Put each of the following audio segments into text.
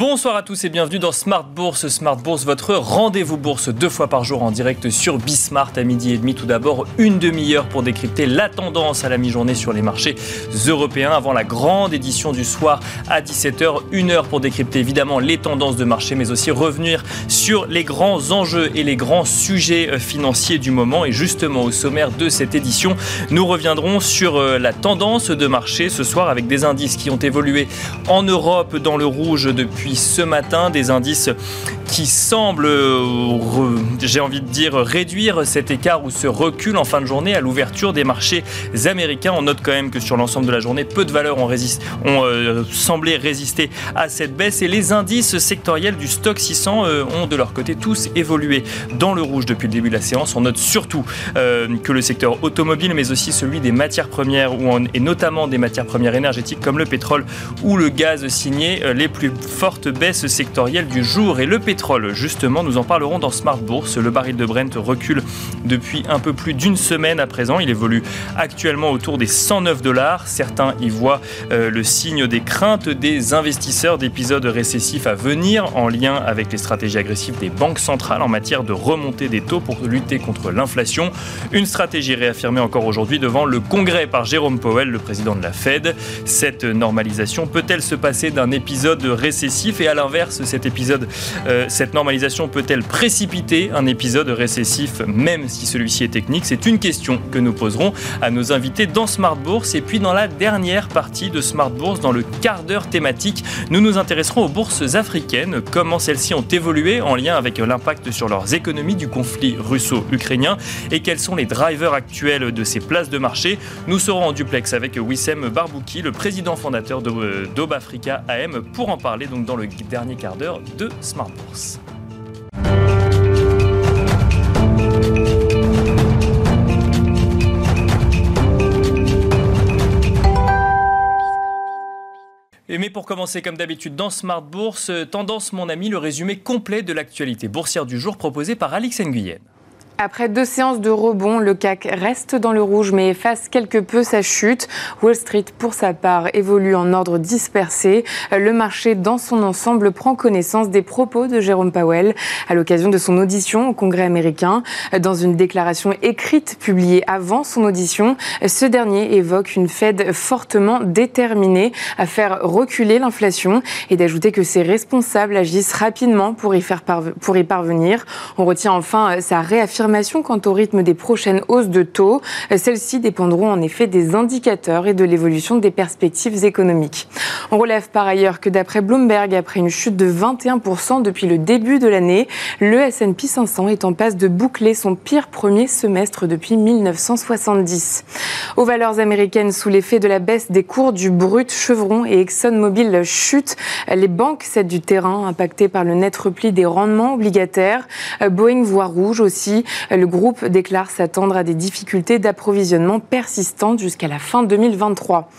Bonsoir à tous et bienvenue dans Smart Bourse. Smart Bourse, votre rendez-vous bourse deux fois par jour en direct sur Bismart à midi et demi. Tout d'abord, une demi-heure pour décrypter la tendance à la mi-journée sur les marchés européens avant la grande édition du soir à 17h. Une heure pour décrypter évidemment les tendances de marché, mais aussi revenir sur les grands enjeux et les grands sujets euh, financiers du moment. Et justement, au sommaire de cette édition, nous reviendrons sur euh, la tendance de marché ce soir avec des indices qui ont évolué en Europe dans le rouge depuis ce matin, des indices qui semblent, euh, j'ai envie de dire, réduire cet écart ou ce recul en fin de journée à l'ouverture des marchés américains. On note quand même que sur l'ensemble de la journée, peu de valeurs ont, ont euh, semblé résister à cette baisse et les indices sectoriels du stock 600 euh, ont de leur côté tous évolué dans le rouge depuis le début de la séance. On note surtout que le secteur automobile, mais aussi celui des matières premières et notamment des matières premières énergétiques comme le pétrole ou le gaz signé les plus fortes baisses sectorielles du jour. Et le pétrole Justement, nous en parlerons dans Smart Bourse. Le baril de Brent recule depuis un peu plus d'une semaine à présent. Il évolue actuellement autour des 109 dollars. Certains y voient euh, le signe des craintes des investisseurs d'épisodes récessifs à venir en lien avec les stratégies agressives des banques centrales en matière de remontée des taux pour lutter contre l'inflation. Une stratégie réaffirmée encore aujourd'hui devant le Congrès par Jérôme Powell, le président de la Fed. Cette normalisation peut-elle se passer d'un épisode récessif? Et à l'inverse, cet épisode, euh, cette normalisation peut-elle précipiter un épisode récessif, même si celui-ci est technique? C'est une question que nous poserons à nos invités dans Smart Bourse. Et puis dans la dernière partie de Smart Bourse, dans le quart d'heure thématique, nous nous intéresserons aux bourses africaines, comment celles-ci ont évolué en lien avec l'impact sur leurs économies du conflit russo-ukrainien? Et quels sont les drivers actuels de ces places de marché? Nous serons en duplex avec Wissem Barbouki, le président fondateur d'Aube Africa AM, pour en parler donc dans le dernier quart d'heure de Smart Bourse. Mais pour commencer, comme d'habitude, dans Smart Bourse, tendance mon ami, le résumé complet de l'actualité boursière du jour proposé par Alix Nguyen. Après deux séances de rebond, le CAC reste dans le rouge mais efface quelque peu sa chute. Wall Street, pour sa part, évolue en ordre dispersé. Le marché, dans son ensemble, prend connaissance des propos de Jérôme Powell à l'occasion de son audition au Congrès américain. Dans une déclaration écrite publiée avant son audition, ce dernier évoque une Fed fortement déterminée à faire reculer l'inflation et d'ajouter que ses responsables agissent rapidement pour y, pour y parvenir. On retient enfin sa réaffirmation quant au rythme des prochaines hausses de taux. Celles-ci dépendront en effet des indicateurs et de l'évolution des perspectives économiques. On relève par ailleurs que d'après Bloomberg, après une chute de 21% depuis le début de l'année, le S&P 500 est en passe de boucler son pire premier semestre depuis 1970. Aux valeurs américaines, sous l'effet de la baisse des cours du brut, Chevron et ExxonMobil chutent. Les banques cèdent du terrain, impactées par le net repli des rendements obligataires. Boeing voit rouge aussi. Le groupe déclare s'attendre à des difficultés d'approvisionnement persistantes jusqu'à la fin 2023.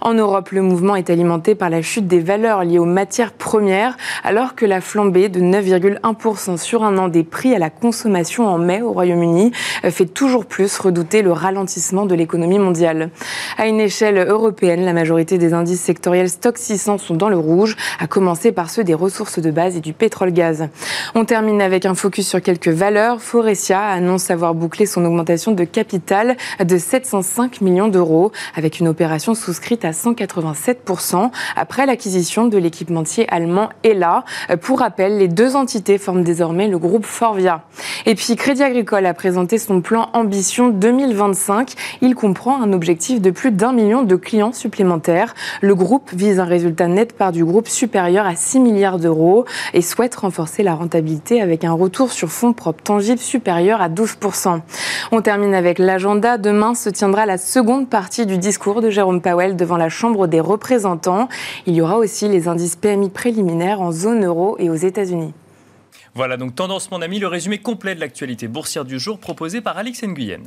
En Europe, le mouvement est alimenté par la chute des valeurs liées aux matières premières, alors que la flambée de 9,1% sur un an des prix à la consommation en mai au Royaume-Uni fait toujours plus redouter le ralentissement de l'économie mondiale. À une échelle européenne, la majorité des indices sectoriels stock 600 sont dans le rouge, à commencer par ceux des ressources de base et du pétrole-gaz. On termine avec un focus sur quelques valeurs. Forestia annonce avoir bouclé son augmentation de capital de 705 millions d'euros avec une opération souscrite à 187% après l'acquisition de l'équipementier allemand ELA. Pour rappel, les deux entités forment désormais le groupe Forvia. Et puis Crédit Agricole a présenté son plan Ambition 2025. Il comprend un objectif de plus d'un million de clients supplémentaires. Le groupe vise un résultat net par du groupe supérieur à 6 milliards d'euros et souhaite renforcer la rentabilité avec un retour sur fonds propres tangibles supérieur à 12%. On termine avec l'agenda. Demain se tiendra la seconde partie du discours de Jérôme Powell devant la Chambre des représentants. Il y aura aussi les indices PMI préliminaires en zone euro et aux États-Unis. Voilà donc Tendance mon ami, le résumé complet de l'actualité boursière du jour proposé par Alix Nguyen.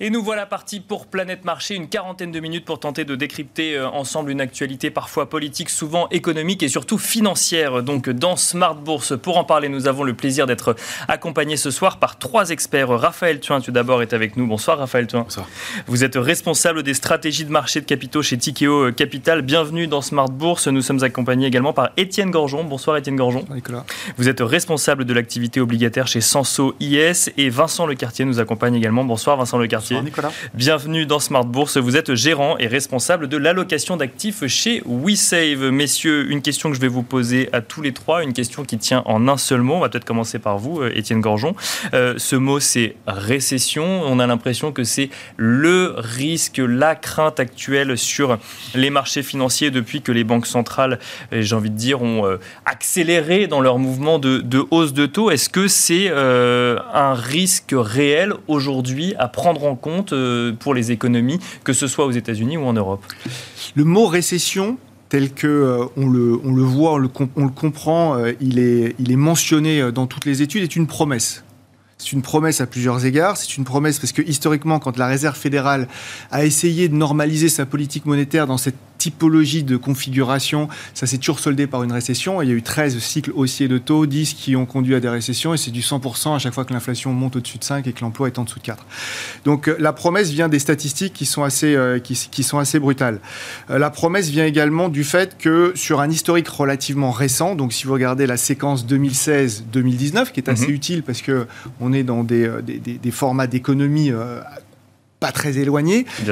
Et nous voilà partis pour Planète Marché, une quarantaine de minutes pour tenter de décrypter euh, ensemble une actualité parfois politique, souvent économique et surtout financière. Donc dans Smart Bourse, pour en parler, nous avons le plaisir d'être accompagnés ce soir par trois experts. Raphaël Thuin, tu d'abord est avec nous. Bonsoir Raphaël Thuin. Bonsoir. Vous êtes responsable des stratégies de marché de capitaux chez Tikeo Capital. Bienvenue dans Smart Bourse. Nous sommes accompagnés également par Étienne Gorgeon. Bonsoir Étienne Gorgeon. Bonsoir Nicolas. Vous êtes responsable de l'activité obligataire chez Sanso IS et Vincent Lecartier nous accompagne également. Bonsoir Vincent Lecartier. Nicolas. Bienvenue dans Smart Bourse. Vous êtes gérant et responsable de l'allocation d'actifs chez WeSave. Messieurs, une question que je vais vous poser à tous les trois, une question qui tient en un seul mot. On va peut-être commencer par vous, euh, Étienne Gorgeon. Euh, ce mot, c'est récession. On a l'impression que c'est le risque, la crainte actuelle sur les marchés financiers depuis que les banques centrales, euh, j'ai envie de dire, ont accéléré dans leur mouvement de, de hausse de taux. Est-ce que c'est euh, un risque réel aujourd'hui à prendre en compte euh, pour les économies, que ce soit aux États-Unis ou en Europe Le mot récession, tel que euh, on, le, on le voit, on le, on le comprend, euh, il, est, il est mentionné dans toutes les études, est une promesse. C'est une promesse à plusieurs égards. C'est une promesse parce que historiquement, quand la Réserve fédérale a essayé de normaliser sa politique monétaire dans cette typologie de configuration, ça s'est toujours soldé par une récession. Et il y a eu 13 cycles haussiers de taux, 10 qui ont conduit à des récessions, et c'est du 100% à chaque fois que l'inflation monte au-dessus de 5 et que l'emploi est en dessous de 4. Donc euh, la promesse vient des statistiques qui sont assez, euh, qui, qui sont assez brutales. Euh, la promesse vient également du fait que sur un historique relativement récent, donc si vous regardez la séquence 2016-2019, qui est assez Mhm. utile parce que on est dans des, des, des- des formats d'économie euh, pas très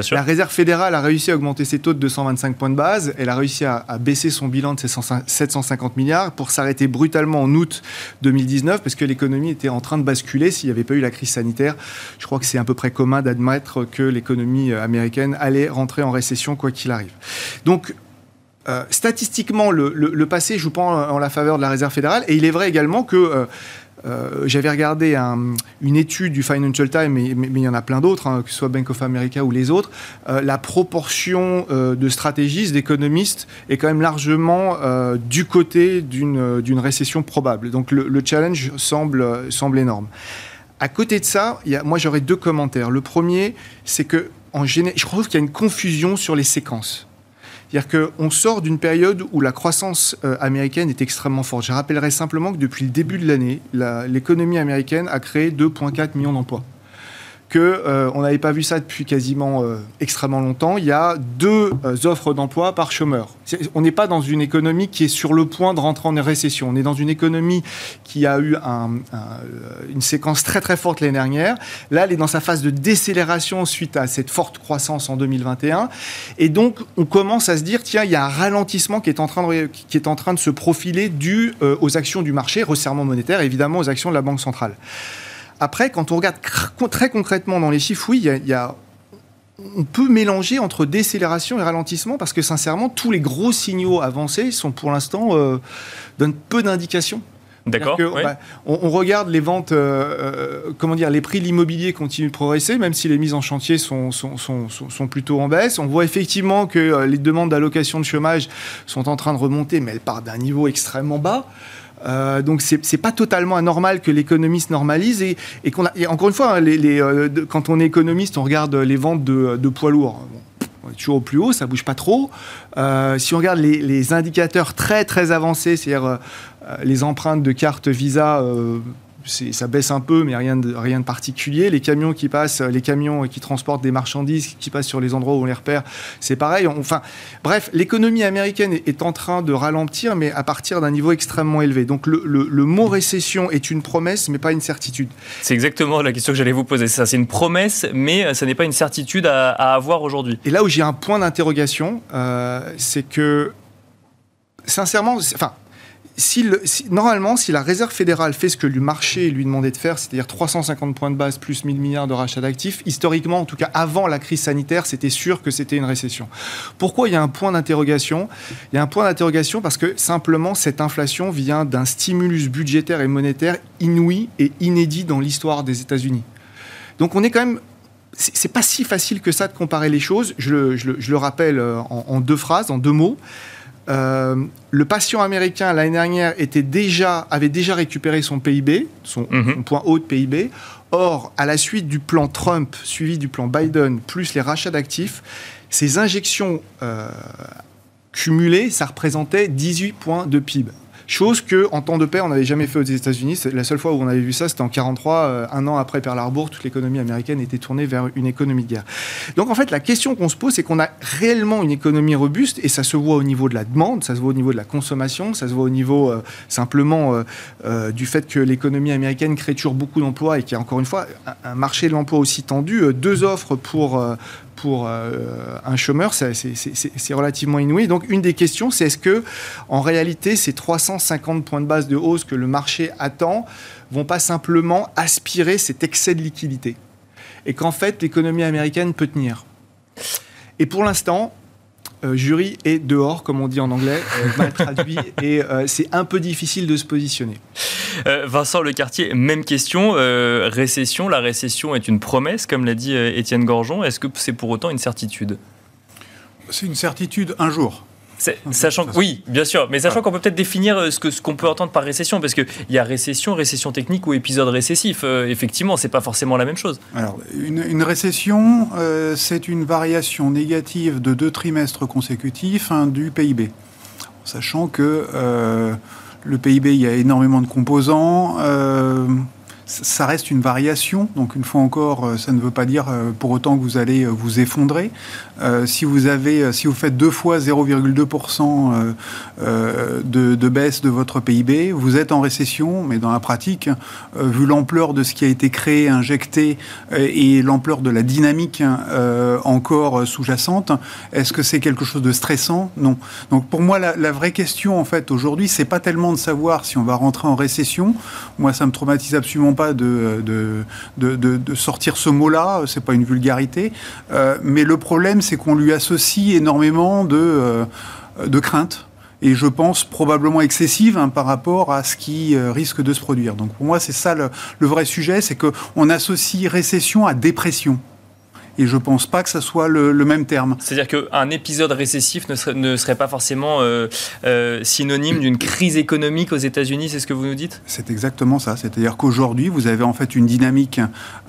sûr. la Réserve fédérale a réussi à augmenter ses taux de 225 points de base. Elle a réussi à, à baisser son bilan de ses 100 750 milliards pour s'arrêter brutalement en août 2019 parce que l'économie était en train de basculer s'il n'y avait pas eu la crise sanitaire. Je crois que c'est à peu près commun d'admettre que l'économie euh, américaine allait rentrer en récession quoi qu'il arrive. Donc, euh, statistiquement, le, le- le passé joue pas en, en la faveur de la Réserve fédérale. Et il est vrai également que euh, euh, j'avais regardé un- une étude du Financial Times, mais, il y en a plein d'autres, hein, que ce soit Bank of America ou les autres. Euh, la proportion euh, de stratégistes, d'économistes, est quand même largement du côté d'une récession probable. Donc le, le challenge semble, énorme. À côté de ça, moi j'aurais deux commentaires. Le premier, c'est que en géné- je trouve qu'il y a une confusion sur les séquences. C'est-à-dire qu'on sort d'une période où la croissance euh, américaine est extrêmement forte. Je rappellerai simplement que depuis le début de l'année, la- l'économie américaine a créé 2,4 millions d'emplois. Que euh, on n'avait pas vu ça depuis quasiment euh, extrêmement longtemps. Il y a deux euh, offres d'emploi par chômeur. On n'est pas dans une économie qui est sur le point de rentrer en récession. On est dans une économie qui a eu euh, une séquence très très forte l'année dernière. Là, elle est dans sa phase de décélération suite à cette forte croissance en 2021. Et donc, on commence à se dire, tiens, il y a un ralentissement qui est en train de, qui est en train de se profiler dû aux actions du marché, resserrement monétaire, évidemment aux actions de la Banque centrale. Après, quand on regarde très concrètement dans les chiffres, oui, il y a- il y a on peut mélanger entre décélération et ralentissement parce que sincèrement, tous les gros signaux avancés sont pour l'instant euh, donnent peu d'indications. D'accord. Ouais. bah, on, on regarde les ventes, euh, euh, comment dire, les prix de l'immobilier continuent de progresser, même si les mises en chantier sont, sont, sont, sont- sont plutôt en baisse. On voit effectivement que les demandes d'allocation de chômage sont en train de remonter, mais elles partent d'un niveau extrêmement bas. Euh, donc c'est c'est pas totalement anormal que l'économie se normalise et, encore une fois hein, euh, quand on est économiste on regarde les ventes de, de poids lourds. Bon, toujours au plus haut ça bouge pas trop. Euh, si on regarde les, indicateurs très très avancés c'est-à-dire les empreintes de carte Visa ça baisse un peu, mais rien de, rien de particulier. Les camions qui passent, les camions qui transportent des marchandises, qui passent sur les endroits où on les repère, c'est pareil. Enfin, bref, l'économie américaine est, est en train de ralentir, mais à partir d'un niveau extrêmement élevé. Donc le, le- le mot récession est une promesse, mais pas une certitude. C'est exactement la question que j'allais vous poser. C'est ça, c'est une promesse, mais euh, ça n'est pas une certitude à, à avoir aujourd'hui. Et là où j'ai un point d'interrogation, euh, c'est que, sincèrement, enfin, si le- si- normalement, si la Réserve fédérale fait ce que le marché lui demandait de faire, c'est-à-dire 350 points de base plus 1000 milliards de rachats d'actifs, historiquement, en tout cas avant la crise sanitaire, c'était sûr que c'était une récession. Pourquoi il y a un point d'interrogation? Il y a un point d'interrogation parce que simplement cette inflation vient d'un stimulus budgétaire et monétaire inouï et inédit dans l'histoire des États-Unis. Donc on est quand même c'est pas si facile que ça de comparer les choses. Je le, rappelle euh, en deux phrases, en deux mots. Le patient américain l'année dernière était déjà, avait déjà récupéré son PIB, son, mhm. son point haut de PIB. Or, à la suite du plan Trump, suivi du plan Biden, plus les rachats d'actifs, ces injections cumulées, ça représentait 18 points de PIB. Chose que, en temps de paix, on n'avait jamais fait aux États-Unis. La seule fois où on avait vu ça, c'était en 43, euh, un an après Pearl Harbor, toute l'économie américaine était tournée vers une économie de guerre. Donc en fait, la question qu'on se pose, c'est qu'on a réellement une économie robuste, et ça se voit au niveau de la demande, ça se voit au niveau de la consommation, ça se voit au niveau euh, simplement euh, du fait que l'économie américaine crée toujours beaucoup d'emplois et qu'il y a encore une fois un marché de l'emploi aussi tendu, deux offres pour pour euh, un chômeur, c'est relativement inouï. Donc une des questions, c'est est-ce que en réalité ces 350 points de base de hausse que le marché attend vont pas simplement aspirer cet excès de liquidité et qu'en fait l'économie américaine peut tenir? Et pour l'instant, euh, jury est dehors, comme on dit en anglais, euh, mal traduit, et c'est un peu difficile de se positionner. Euh, Vincent Lecartier, même question. Euh, récession, la récession est une promesse, comme l'a dit euh, Étienne Gorgeon. Est-ce que c'est pour autant une certitude? C'est une certitude un jour. Sachant oui, bien sûr, mais sachant qu'on peut peut-être définir ce que ce qu'on peut entendre par récession, parce qu'il y a récession, récession technique ou épisode récessif. effectivement, c'est pas forcément la même chose. Alors, une, récession, c'est une variation négative de deux trimestres consécutifs hein, du PIB, sachant que le PIB, il y a énormément de composants. Euh, ça reste une variation. Donc, une fois encore, euh, ça ne veut pas dire euh, pour autant que vous allez euh, vous effondrer. si vous avez, si vous faites deux fois 0,2% de, baisse de votre PIB, vous êtes en récession. Mais dans la pratique, vu l'ampleur de ce qui a été créé, injecté et l'ampleur de la dynamique encore sous-jacente, est-ce que c'est quelque chose de stressant? Non. Donc, pour moi, la, vraie question en fait aujourd'hui, c'est pas tellement de savoir si on va rentrer en récession. Moi, ça me traumatise absolument pas de, de, sortir ce mot-là, c'est pas une vulgarité, euh, mais le problème c'est qu'on lui associe énormément de, euh, de craintes et je pense probablement excessive hein, par rapport à ce qui euh, risque de se produire. Donc pour moi, c'est ça le, le, vrai sujet, c'est qu'on associe récession à dépression. Et je ne pense pas que ce soit le, même terme. C'est-à-dire qu'un épisode récessif ne serait, ne serait pas forcément euh, euh, synonyme d'une crise économique aux États-Unis, c'est ce que vous nous dites? C'est exactement ça. C'est-à-dire qu'aujourd'hui, vous avez en fait une dynamique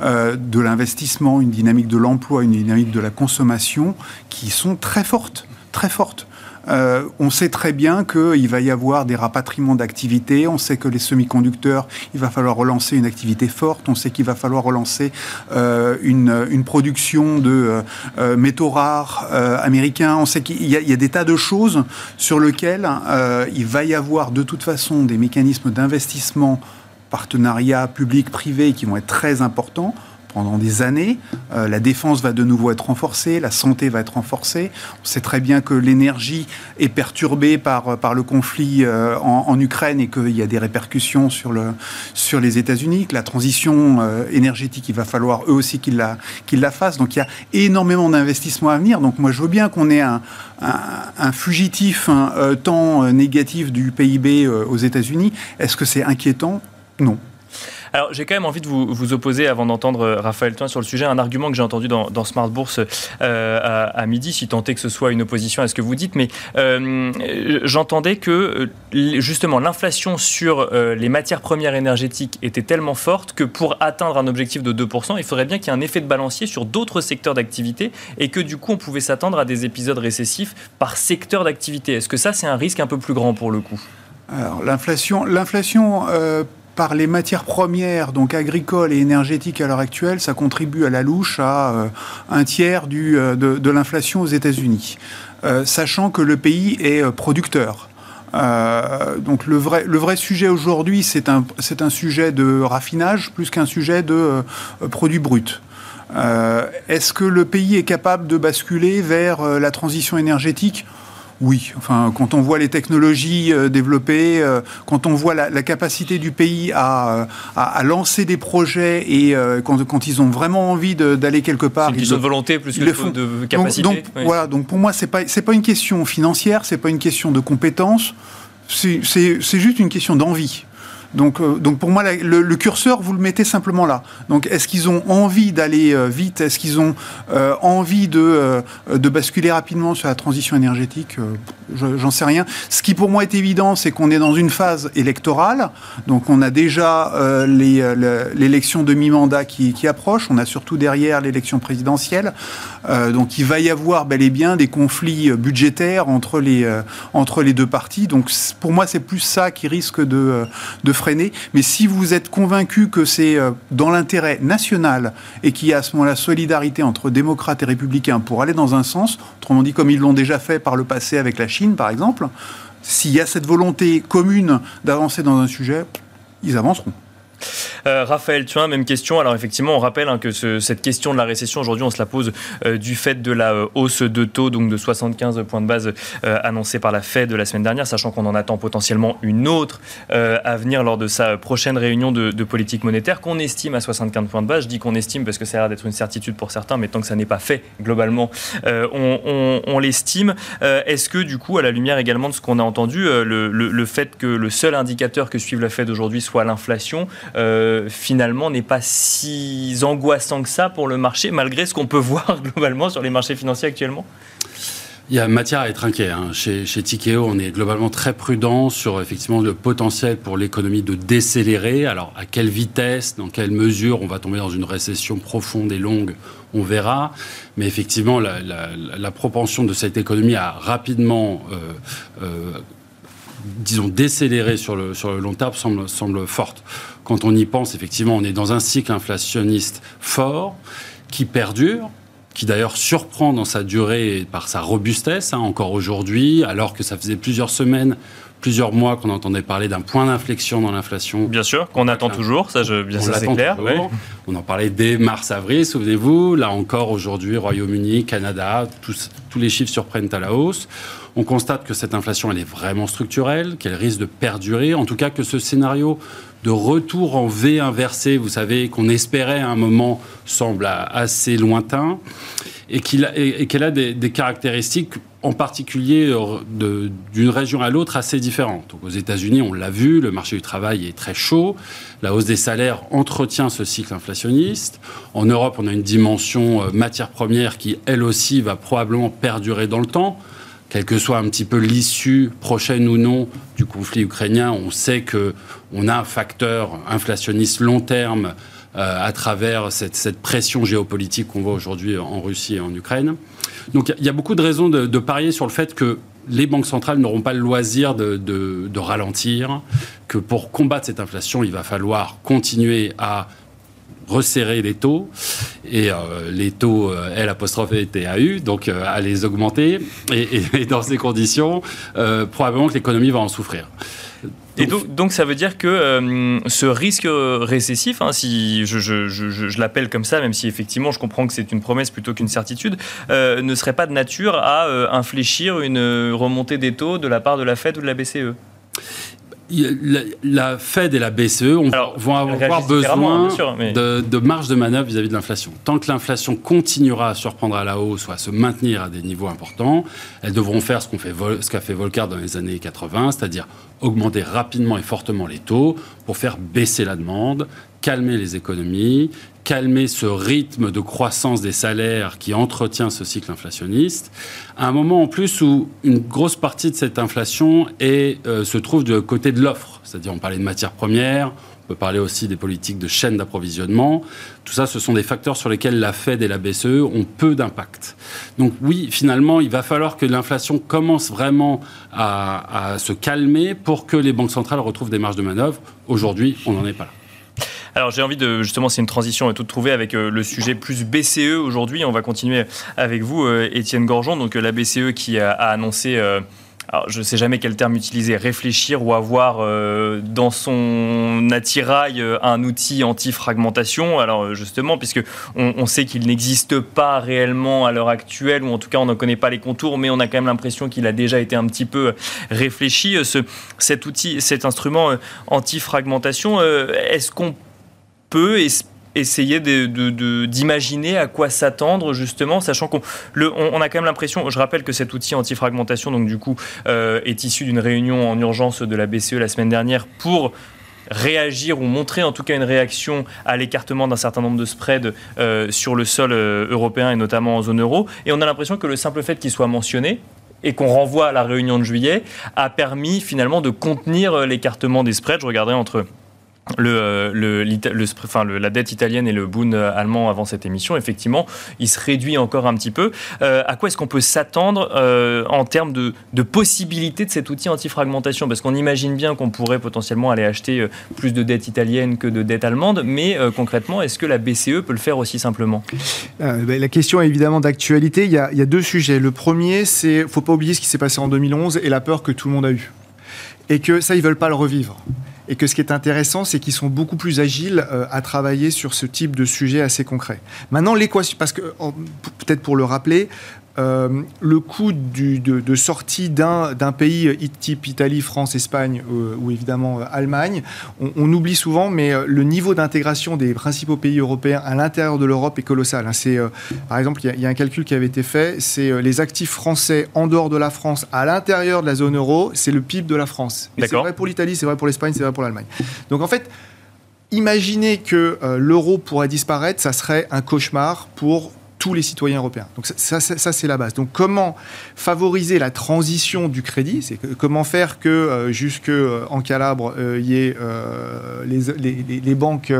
euh, de l'investissement, une dynamique de l'emploi, une dynamique de la consommation qui sont très fortes, très fortes. Euh, on sait très bien qu'il va y avoir des rapatriements d'activités. On sait que les semi-conducteurs, il va falloir relancer une activité forte. On sait qu'il va falloir relancer euh, une, production de euh, métaux rares américains. On sait qu'il y, a des tas de choses sur lesquelles il va y avoir de toute façon des mécanismes d'investissement partenariat public-privé qui vont être très importants pendant des années. Euh, la défense va de nouveau être renforcée, la santé va être renforcée. On sait très bien que l'énergie est perturbée par, par le conflit euh, en, Ukraine et qu'il y a des répercussions sur, le, sur les États-Unis, que la transition euh, énergétique, il va falloir eux aussi qu'ils la, qu'ils la fassent. Donc il y a énormément d'investissements à venir. Donc moi je veux bien qu'on ait un, un, fugitif un, temps négatif du PIB aux États-Unis. Est-ce que c'est inquiétant? Non. Alors, j'ai quand même envie de vous, vous opposer, avant d'entendre euh, Raphaël Toin sur le sujet, un argument que j'ai entendu dans, Smart Bourse euh, à, midi, si tant est que ce soit une opposition à ce que vous dites, mais euh, j'entendais que justement l'inflation sur les matières premières énergétiques était tellement forte que pour atteindre un objectif de 2%, il faudrait bien qu'il y ait un effet de balancier sur d'autres secteurs d'activité et que du coup on pouvait s'attendre à des épisodes récessifs par secteur d'activité. Est-ce que ça c'est un risque un peu plus grand pour le coup? Alors l'inflation, l'inflation par les matières premières, donc agricoles et énergétiques à l'heure actuelle, ça contribue à la louche à euh, un tiers euh, de, l'inflation aux États-Unis, euh, sachant que le pays est producteur. donc le vrai, le vrai sujet aujourd'hui, c'est un, c'est un sujet de raffinage plus qu'un sujet de produits bruts. est-ce que le pays est capable de basculer vers la transition énergétique? Oui, enfin, quand on voit les technologies euh, développées, euh, quand on voit la, capacité du pays à, à, lancer des projets et euh, quand, quand, ils ont vraiment envie d'aller quelque part, ils ont de volonté plus que de capacité. Donc, voilà, donc pour moi, c'est pas c'est pas une question financière, c'est pas une question de compétence, c'est juste une question d'envie. Donc, euh, donc pour moi, le, curseur, vous le mettez simplement là. Donc est-ce qu'ils ont envie d'aller euh, vite? Est-ce qu'ils ont euh, envie de, de basculer rapidement sur la transition énergétique? J'en sais rien. Ce qui pour moi est évident, c'est qu'on est dans une phase électorale. Donc on a déjà l'élection de mi-mandat qui, approche. On a surtout derrière l'élection présidentielle. donc il va y avoir bel et bien des conflits budgétaires entre les, entre les deux parties. Donc pour moi, c'est plus ça qui risque de, de freiner. Mais si vous êtes convaincu que c'est euh, dans l'intérêt national et qu'il y a à ce moment-là solidarité entre démocrates et républicains pour aller dans un sens, autrement dit comme ils l'ont déjà fait par le passé avec la Chine par exemple, s'il y a cette volonté commune d'avancer dans un sujet, ils avanceront. Euh, Raphaël, tu as même question. Alors effectivement, on rappelle hein, que cette question de la récession, aujourd'hui, on se la pose euh, du fait de la euh, hausse de taux, donc de 75 points de base annoncée par la Fed la semaine dernière, sachant qu'on en attend potentiellement une autre à venir lors de sa prochaine réunion de, politique monétaire, qu'on estime à 75 points de base. Je dis qu'on estime parce que ça a l'air d'être une certitude pour certains, mais tant que ça n'est pas fait, globalement, on, l'estime. Est-ce que du coup, à la lumière également de ce qu'on a entendu, le, le, fait que le seul indicateur que suive la Fed aujourd'hui soit l'inflation, euh, finalement n'est pas si angoissant que ça pour le marché, malgré ce qu'on peut voir globalement sur les marchés financiers actuellement il y a matière à être inquiet. Hein. Chez, Tikeo, on est globalement très prudent sur effectivement le potentiel pour l'économie de décélérer. Alors, à quelle vitesse, dans quelle mesure on va tomber dans une récession profonde et longue, on verra. Mais effectivement, la, propension de cette économie à rapidement euh, euh, disons, décélérer sur le, sur le long terme semble, semble forte. Quand on y pense, effectivement, on est dans un cycle inflationniste fort qui perdure, qui d'ailleurs surprend dans sa durée par sa robustesse, hein, encore aujourd'hui, alors que ça faisait plusieurs semaines, plusieurs mois qu'on entendait parler d'un point d'inflexion dans l'inflation. Bien sûr, qu'on attend toujours, ça, je, bien c'est clair. On en parlait dès mars-avril, souvenez-vous. Là encore, aujourd'hui, Royaume-Uni, Canada, tous, tous les chiffres surprennent à la hausse. On constate que cette inflation, elle est vraiment structurelle, qu'elle risque de perdurer, en tout cas que ce scénario de retour en V inversé, vous savez, qu'on espérait à un moment, semble assez lointain, et qu'elle a des, caractéristiques en particulier d'une région à l'autre assez différentes. aux États-Unis, on l'a vu, le marché du travail est très chaud, la hausse des salaires entretient ce cycle inflationniste. En Europe, on a une dimension euh, matière première qui, elle aussi, va probablement perdurer dans le temps quelle que soit un petit peu l'issue prochaine ou non du conflit ukrainien, on sait que on a un facteur inflationniste long terme euh, à travers cette, pression géopolitique qu'on voit aujourd'hui en Russie et en Ukraine. Donc il y a beaucoup de raisons de, parier sur le fait que les banques centrales n'auront pas le loisir de, de, ralentir, que pour combattre cette inflation, il va falloir continuer à resserrer les taux et euh, les taux euh, L apostrophe TAU, donc euh, à les augmenter. Et, dans ces conditions, probablement que l'économie va en souffrir. Et donc, ça veut dire que ce risque récessif, hein, si je, je l'appelle comme ça, même si effectivement je comprends que c'est une promesse plutôt qu'une certitude, ne serait pas de nature à infléchir une remontée des taux de la part de la Fed ou de la BCE la Fed et la BCE vont avoir besoin de, marge de manœuvre vis-à-vis de l'inflation. Tant que l'inflation continuera à surprendre à la hausse ou à se maintenir à des niveaux importants, elles devront faire ce qu'a fait, ce fait Volcker dans les années 80, c'est-à-dire augmenter rapidement et fortement les taux pour faire baisser la demande, calmer les économies, calmer ce rythme de croissance des salaires qui entretient ce cycle inflationniste, à un moment en plus où une grosse partie de cette inflation est, euh, se trouve de côté de l'offre. C'est-à-dire, on parlait de matières premières, on peut parler aussi des politiques de chaîne d'approvisionnement. Tout ça, ce sont des facteurs sur lesquels la Fed et la BCE ont peu d'impact. Donc oui, finalement, il va falloir que l'inflation commence vraiment à se calmer pour que les banques centrales retrouvent des marges de manœuvre. Aujourd'hui, on n'en est pas là. Alors j'ai envie de justement c'est une transition toute trouvée avec euh, le sujet plus BCE aujourd'hui. On va continuer avec vous, euh, Étienne Gorgeon. Donc euh, la BCE qui a, annoncé alors, je ne sais jamais quel terme utiliser, réfléchir ou avoir dans son attirail un outil anti-fragmentation. Alors justement, puisque on, sait qu'il n'existe pas réellement à l'heure actuelle, ou en tout cas on ne connaît pas les contours, mais on a quand même l'impression qu'il a déjà été un petit peu réfléchi. Ce, cet outil, cet instrument anti-fragmentation, est-ce qu'on peut essayer d'imaginer à quoi s'attendre justement, sachant qu'on on, a quand même l'impression, je rappelle que cet outil anti-fragmentation, donc du coup, euh, est issu d'une réunion en urgence de la BCE la semaine dernière pour réagir ou montrer en tout cas une réaction à l'écartement d'un certain nombre de spreads sur le sol européen et notamment en zone euro. Et on a l'impression que le simple fait qu'il soit mentionné, et qu'on renvoie à la réunion de juillet, a permis finalement de contenir l'écartement des spreads. Je regardais entre euh, la dette italienne et le Bund allemand avant cette émission, effectivement, il se réduit encore un petit peu. Euh, à quoi est-ce qu'on peut s'attendre euh, en termes de, de possibilité de cet outil anti-fragmentation? Parce qu'on imagine bien qu'on pourrait potentiellement aller acheter plus de dette italienne que de dette allemande, mais concrètement, est-ce que la BCE peut le faire aussi simplement? Ben, La question est évidemment d'actualité. Il, il, y a deux sujets. Le premier, c'est, faut pas oublier ce qui s'est passé en 2011 et la peur que tout le monde a eue. Et que ça, ils veulent pas le revivre et que ce qui est intéressant, c'est qu'ils sont beaucoup plus agiles euh, à travailler sur ce type de sujet assez concret. Maintenant, l'équation, parce que peut-être pour le rappeler, euh, le coût de, sortie d'un pays type Italie, France, Espagne euh, ou évidemment euh, Allemagne, on, oublie souvent, mais le niveau d'intégration des principaux pays européens à l'intérieur de l'Europe est colossal. Hein. C'est, par exemple, il y, a un calcul qui avait été fait, c'est les actifs français en dehors de la France, à l'intérieur de la zone euro, c'est le PIB de la France. c'est vrai pour l'Italie, c'est vrai pour l'Espagne, c'est vrai pour l'Allemagne. Donc en fait, Imaginez que l'euro pourrait disparaître, ça serait un cauchemar pour tous les citoyens européens. Donc ça, ça, c'est la base. Donc comment favoriser la transition du crédit? C'est comment faire que euh, jusque euh, en Calabre euh, il y ait les, les, banques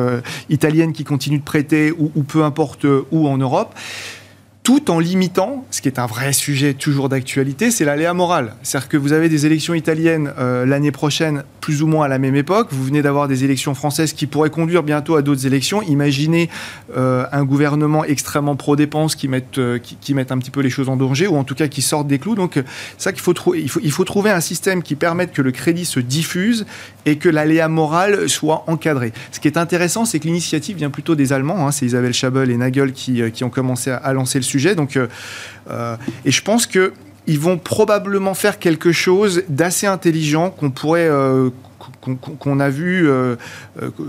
italiennes qui continuent de prêter ou peu importe où en Europe? Tout en limitant, ce qui est un vrai sujet toujours d'actualité, c'est l'aléa morale. C'est-à-dire que vous avez des élections italiennes euh, l'année prochaine, plus ou moins à la même époque. Vous venez d'avoir des élections françaises qui pourraient conduire bientôt à d'autres élections. Imaginez euh, un gouvernement extrêmement pro-dépenses qui mette, euh, qui, un petit peu les choses en danger, ou en tout cas qui sortent des clous. Donc, ça qu'il faut, trouver, il faut, il faut trouver un système qui permette que le crédit se diffuse et que l'aléa morale soit encadrée. Ce qui est intéressant, c'est que l'initiative vient plutôt des Allemands. Hein. c'est Isabelle Schabel et Nagel qui, qui ont commencé à lancer le sujet donc, euh, euh, et je pense que ils vont probablement faire quelque chose d'assez intelligent qu'on pourrait euh, qu'on a vu,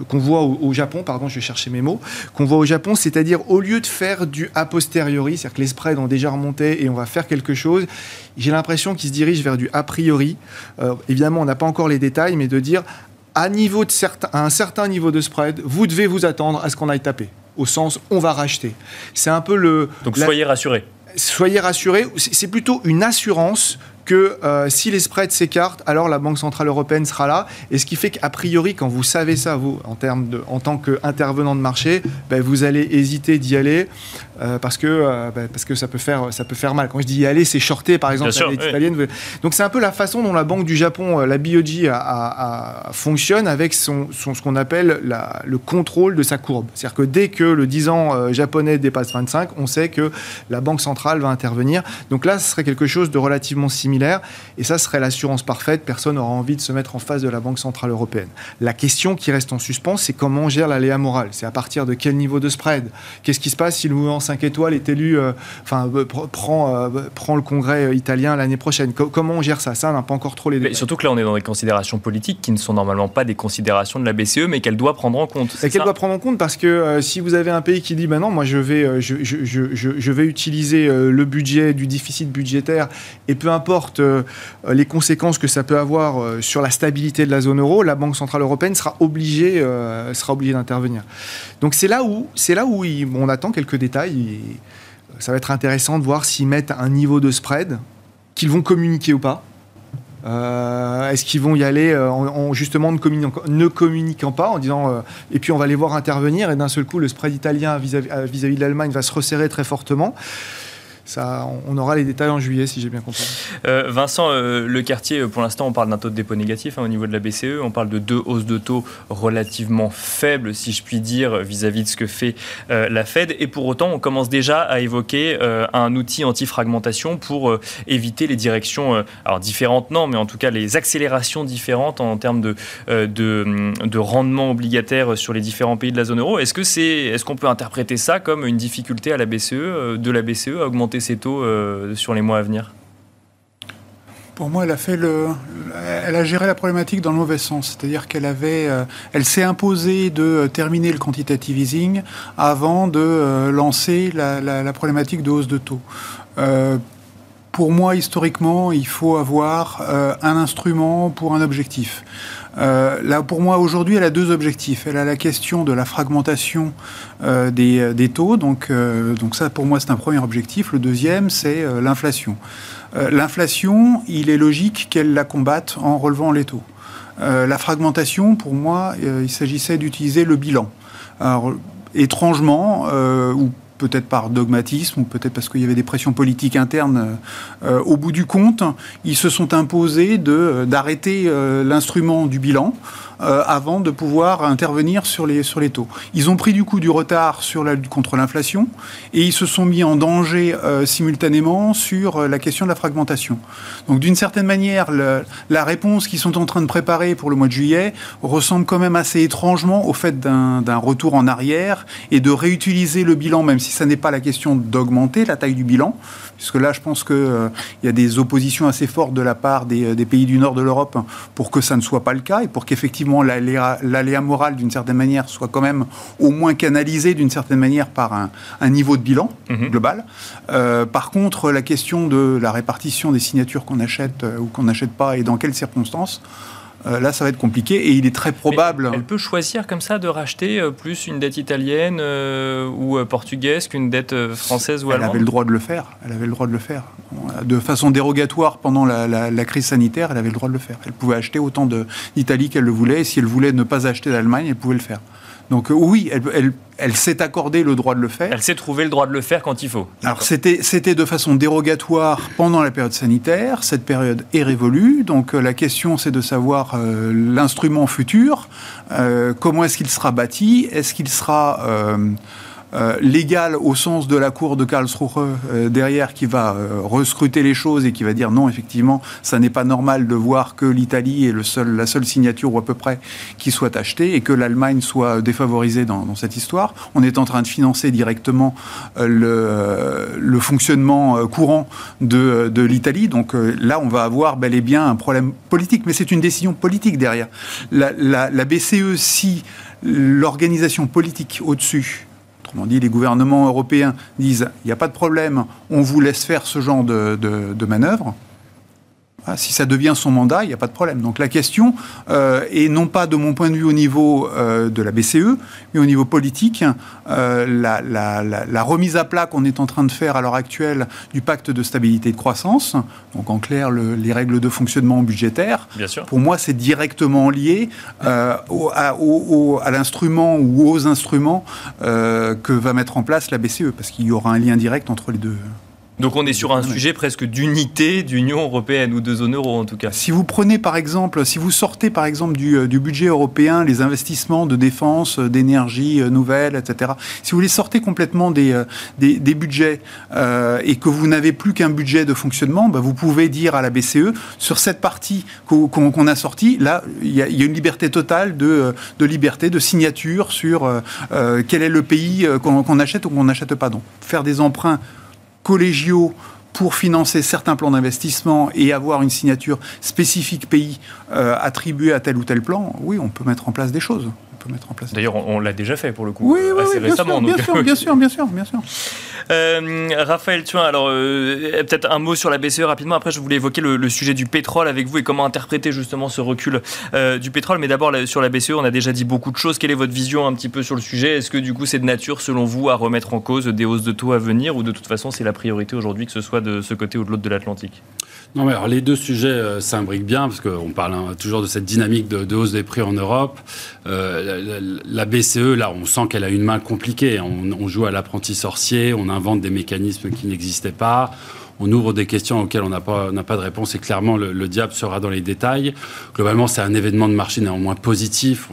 qu'on voit au, Japon, pardon, je vais chercher mes mots, qu'on voit au Japon, c'est-à-dire au lieu de faire du a posteriori, c'est-à-dire que les spreads ont déjà remonté et on va faire quelque chose, j'ai l'impression qu'ils se dirigent vers du a priori. évidemment, on n'a pas encore les détails, mais de dire à, niveau de à un certain niveau de spread, vous devez vous attendre à ce qu'on aille taper au sens on va racheter. C'est un peu le. Donc soyez rassurés. Soyez rassurés. C'est plutôt une assurance que euh, si les spreads s'écartent, alors la Banque Centrale Européenne sera là. Et ce qui fait qu'a priori, quand vous savez ça, vous, en, termes de, en tant qu'intervenant de marché, ben, vous allez hésiter d'y aller euh, parce, que, euh, ben, parce que ça peut, faire, ça peut faire mal. Quand je dis y aller, c'est shorter, par exemple, la italienne. Donc c'est un peu la façon dont la Banque du Japon, la BOJ, a, fonctionne avec son, son ce qu'on appelle la, le contrôle de sa courbe. C'est-à-dire que dès que le 10 ans japonais dépasse 25, on sait que la Banque centrale va intervenir. Donc là, ce serait quelque chose de relativement similaire et ça serait l'assurance parfaite. Personne n'aura envie de se mettre en face de la Banque Centrale Européenne. La question qui reste en suspens, c'est comment on gère l'aléa morale? C'est à partir de quel niveau de spread? Qu'est-ce qui se passe si le mouvement 5 étoiles est élu, euh, enfin, euh, prend, euh, prend le congrès italien l'année prochaine Comment on gère ça Ça, on n'a pas encore trop les détails. surtout que là, on est dans des considérations politiques qui ne sont normalement pas des considérations de la BCE, mais qu'elle doit prendre en compte. Et qu'elle doit prendre en compte parce que si vous avez un pays qui dit, ben non, moi je vais, je, je, je, je vais utiliser le budget du déficit budgétaire et peu importe euh, les conséquences que ça peut avoir sur la stabilité de la zone euro, la Banque centrale européenne sera obligée, sera obligée d'intervenir. Donc c'est là où, c'est là où on attend quelques détails. Ça va être intéressant de voir s'ils mettent un niveau de spread, qu'ils vont communiquer ou pas. Est-ce qu'ils vont y aller en, justement ne communiquant, pas, en disant et puis on va les voir intervenir et d'un seul coup le spread italien vis-à-vis de l'Allemagne va se resserrer très fortement on aura les détails en juillet, si j'ai bien compris. Euh, Vincent, euh, le quartier, pour l'instant, on parle d'un taux de dépôt négatif hein, au niveau de la BCE. On parle de deux hausses de taux relativement faibles, si je puis dire, vis-à-vis de ce que fait euh, la Fed. Et pour autant, on commence déjà à évoquer un outil anti-fragmentation pour éviter les directions, alors différentes, non, mais en tout cas les accélérations différentes en termes de, de, de rendement obligataire sur les différents pays de la zone euro. Est-ce c'est, est-ce qu'on peut interpréter ça comme une difficulté à la BCE, de la BCE à augmenter ses taux euh, sur les mois à venir? Pour moi, elle a fait le, elle a géré la problématique dans le mauvais sens, c'est-à-dire qu'elle avait, euh, elle s'est imposée de terminer le quantitative easing avant de euh, lancer la, problématique de hausse de taux. pour moi, historiquement, il faut avoir un instrument pour un objectif. Euh, là, pour moi, aujourd'hui, elle a deux objectifs. Elle a la question de la fragmentation euh, des, des, taux. Donc, donc ça, pour moi, c'est un premier objectif. Le deuxième, c'est l'inflation. l'inflation, il est logique qu'elle la combatte en relevant les taux. la fragmentation, pour moi, il s'agissait d'utiliser le bilan. Alors, étrangement, ou peut-être par dogmatisme ou peut-être parce qu'il y avait des pressions politiques internes, euh, au bout du compte, ils se sont imposés d'arrêter euh, l'instrument du bilan euh, avant de pouvoir intervenir sur les, sur les taux. Ils ont pris du coup du retard sur la lutte contre l'inflation et ils se sont mis en danger euh, simultanément sur euh, la question de la fragmentation. Donc d'une certaine manière, la réponse qu'ils sont en train de préparer pour le mois de juillet ressemble quand même assez étrangement au fait d'un retour en arrière et de réutiliser le bilan, même si ça n'est pas la question d'augmenter la taille du bilan, puisque là je pense qu'il y a des oppositions assez fortes de la part des, des pays du nord de l'Europe pour que ça ne soit pas le cas et pour qu'effectivement l'aléa moral, d'une certaine manière, soit quand même au moins canalisé d'une certaine manière par un, niveau de bilan mhm. global. Euh, par contre, la question de la répartition des signatures qu'on achète euh, ou qu'on n'achète pas et dans quelles circonstances, euh, là, ça va être compliqué et il est très probable. elle peut choisir comme ça de racheter plus une dette italienne ou portugaise qu'une dette française ou allemande. Elle avait le droit de le faire. Elle avait le droit de le faire. De façon dérogatoire pendant la, crise sanitaire, elle avait le droit de le faire. Elle pouvait acheter autant d'Italie qu'elle le voulait. Et si elle voulait ne pas acheter d'Allemagne, elle pouvait le faire. Donc oui, elle, elle s'est accordé le droit de le faire. Elle s'est trouvé le droit de le faire quand il faut. Alors c'était, c'était de façon dérogatoire pendant la période sanitaire. Cette période est révolue. Donc euh, la question c'est de savoir euh, l'instrument futur. Euh, comment est-ce qu'il sera bâti? Est-ce qu'il sera euh, légal au sens de la cour de Karlsruhe euh, derrière qui va euh, rescruter les choses et qui va dire non, effectivement, ça n'est pas normal de voir que l'Italie est le seul, la seule signature ou à peu près qui soit achetée et que l'Allemagne soit défavorisée dans, cette histoire. On est en train de financer directement le, le fonctionnement courant de, de l'Italie. Donc là, on va avoir bel et bien un problème politique, mais c'est une décision politique derrière. La BCE, si l'organisation politique au-dessus Autrement dit, les gouvernements européens disent il n'y a pas de problème, on vous laisse faire ce genre de, de manœuvre. Ah, si ça devient son mandat, il n'y a pas de problème. Donc la question euh, est non pas de mon point de vue au niveau euh, de la BCE, mais au niveau politique, euh, la, remise à plat qu'on est en train de faire à l'heure actuelle du pacte de stabilité et de croissance, donc en clair les règles de fonctionnement budgétaire, pour moi c'est directement lié à, à l'instrument ou aux instruments que va mettre en place la BCE, parce qu'il y aura un lien direct entre les deux. Donc on est sur un sujet presque d'unité d'Union européenne ou de zone euro en tout cas. Si vous prenez par exemple, si vous sortez par exemple du, euh, budget européen les investissements de défense, euh, d'énergie euh, nouvelle, etc. Si vous les sortez complètement des, des, budgets et que vous n'avez plus qu'un budget de fonctionnement, bah, vous pouvez dire à la BCE sur cette partie qu'on a sortie, là il y, a une liberté totale de, de liberté, de signature sur quel est le pays qu'on achète ou qu'on n'achète pas. Donc faire des emprunts collégiaux pour financer certains plans d'investissement et avoir une signature spécifique pays euh, attribuée à tel ou tel plan, oui, on peut mettre en place des choses peut mettre en place. D'ailleurs, on, l'a déjà fait pour le coup. Oui, oui, assez bien récemment. Sûr, bien, sûr, bien sûr, bien sûr, bien sûr, euh, Raphaël Thuin, alors euh, peut-être un mot sur la BCE rapidement. Après, je voulais évoquer le, sujet du pétrole avec vous et comment interpréter justement ce recul euh, du pétrole. Mais d'abord, sur la BCE, on a déjà dit beaucoup de choses. Quelle est votre vision un petit peu sur le sujet? Est-ce que du coup, c'est de nature, selon vous, à remettre en cause des hausses de taux à venir? Ou de toute façon, c'est la priorité aujourd'hui, que ce soit de ce côté ou de l'autre de l'Atlantique? Non, mais alors les deux sujets euh, s'imbriquent bien parce qu'on parle hein, toujours de cette dynamique de, hausse des prix en Europe. Euh, la, BCE, là, on sent qu'elle a une main compliquée. On, joue à l'apprenti sorcier, on invente des mécanismes qui n'existaient pas. On ouvre des questions auxquelles on n'a pas, pas de réponse et clairement le, diable sera dans les détails. Globalement, c'est un événement de marché néanmoins positif.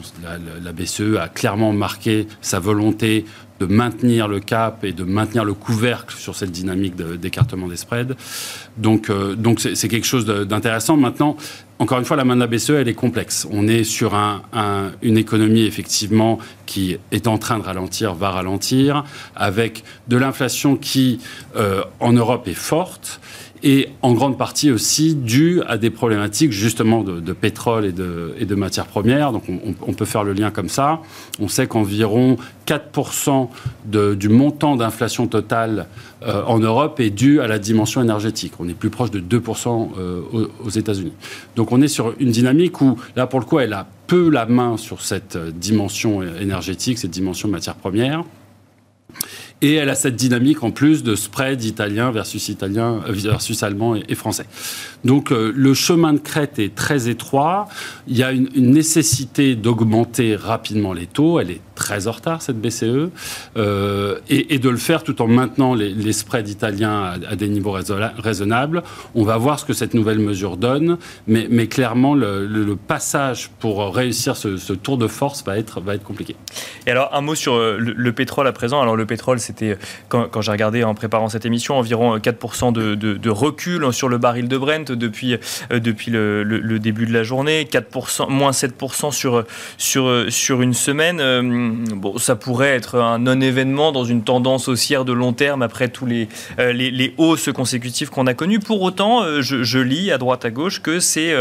La, BCE a clairement marqué sa volonté de maintenir le cap et de maintenir le couvercle sur cette dynamique d'écartement des spreads. Donc, euh, donc c'est quelque chose d'intéressant. Maintenant, encore une fois, la main de la BCE, elle est complexe. On est sur un, une économie, effectivement, qui est en train de ralentir, va ralentir, avec de l'inflation qui, euh, en Europe, est forte et en grande partie aussi dû à des problématiques justement de, pétrole et de, de, matières premières. Donc on, peut faire le lien comme ça. On sait qu'environ 4% du montant d'inflation totale euh, en Europe est dû à la dimension énergétique. On est plus proche de 2% euh, aux, aux États-Unis. Donc on est sur une dynamique où, là pour le coup, elle a peu la main sur cette euh, dimension énergétique, cette dimension matière première. Et elle a cette dynamique en plus de spread italien versus italien euh, versus allemand et, français. Donc euh, le chemin de crête est très étroit. Il y a une, nécessité d'augmenter rapidement les taux. Elle est très en retard cette BCE euh, et, de le faire tout en maintenant les, spreads italiens à, des niveaux raisonnables. On va voir ce que cette nouvelle mesure donne, mais, clairement le, passage pour réussir ce, tour de force va être va être compliqué. Et alors un mot sur le, le pétrole à présent. Alors le pétrole c'était, quand, j'ai regardé en préparant cette émission, environ 4% de, recul sur le baril de Brent depuis, euh, depuis le, début de la journée, 4%, moins 7% sur, sur, sur une semaine. Euh, bon, ça pourrait être un non-événement dans une tendance haussière de long terme après tous les, euh, les, hausses consécutives qu'on a connues. Pour autant, je, lis à droite à gauche que c'est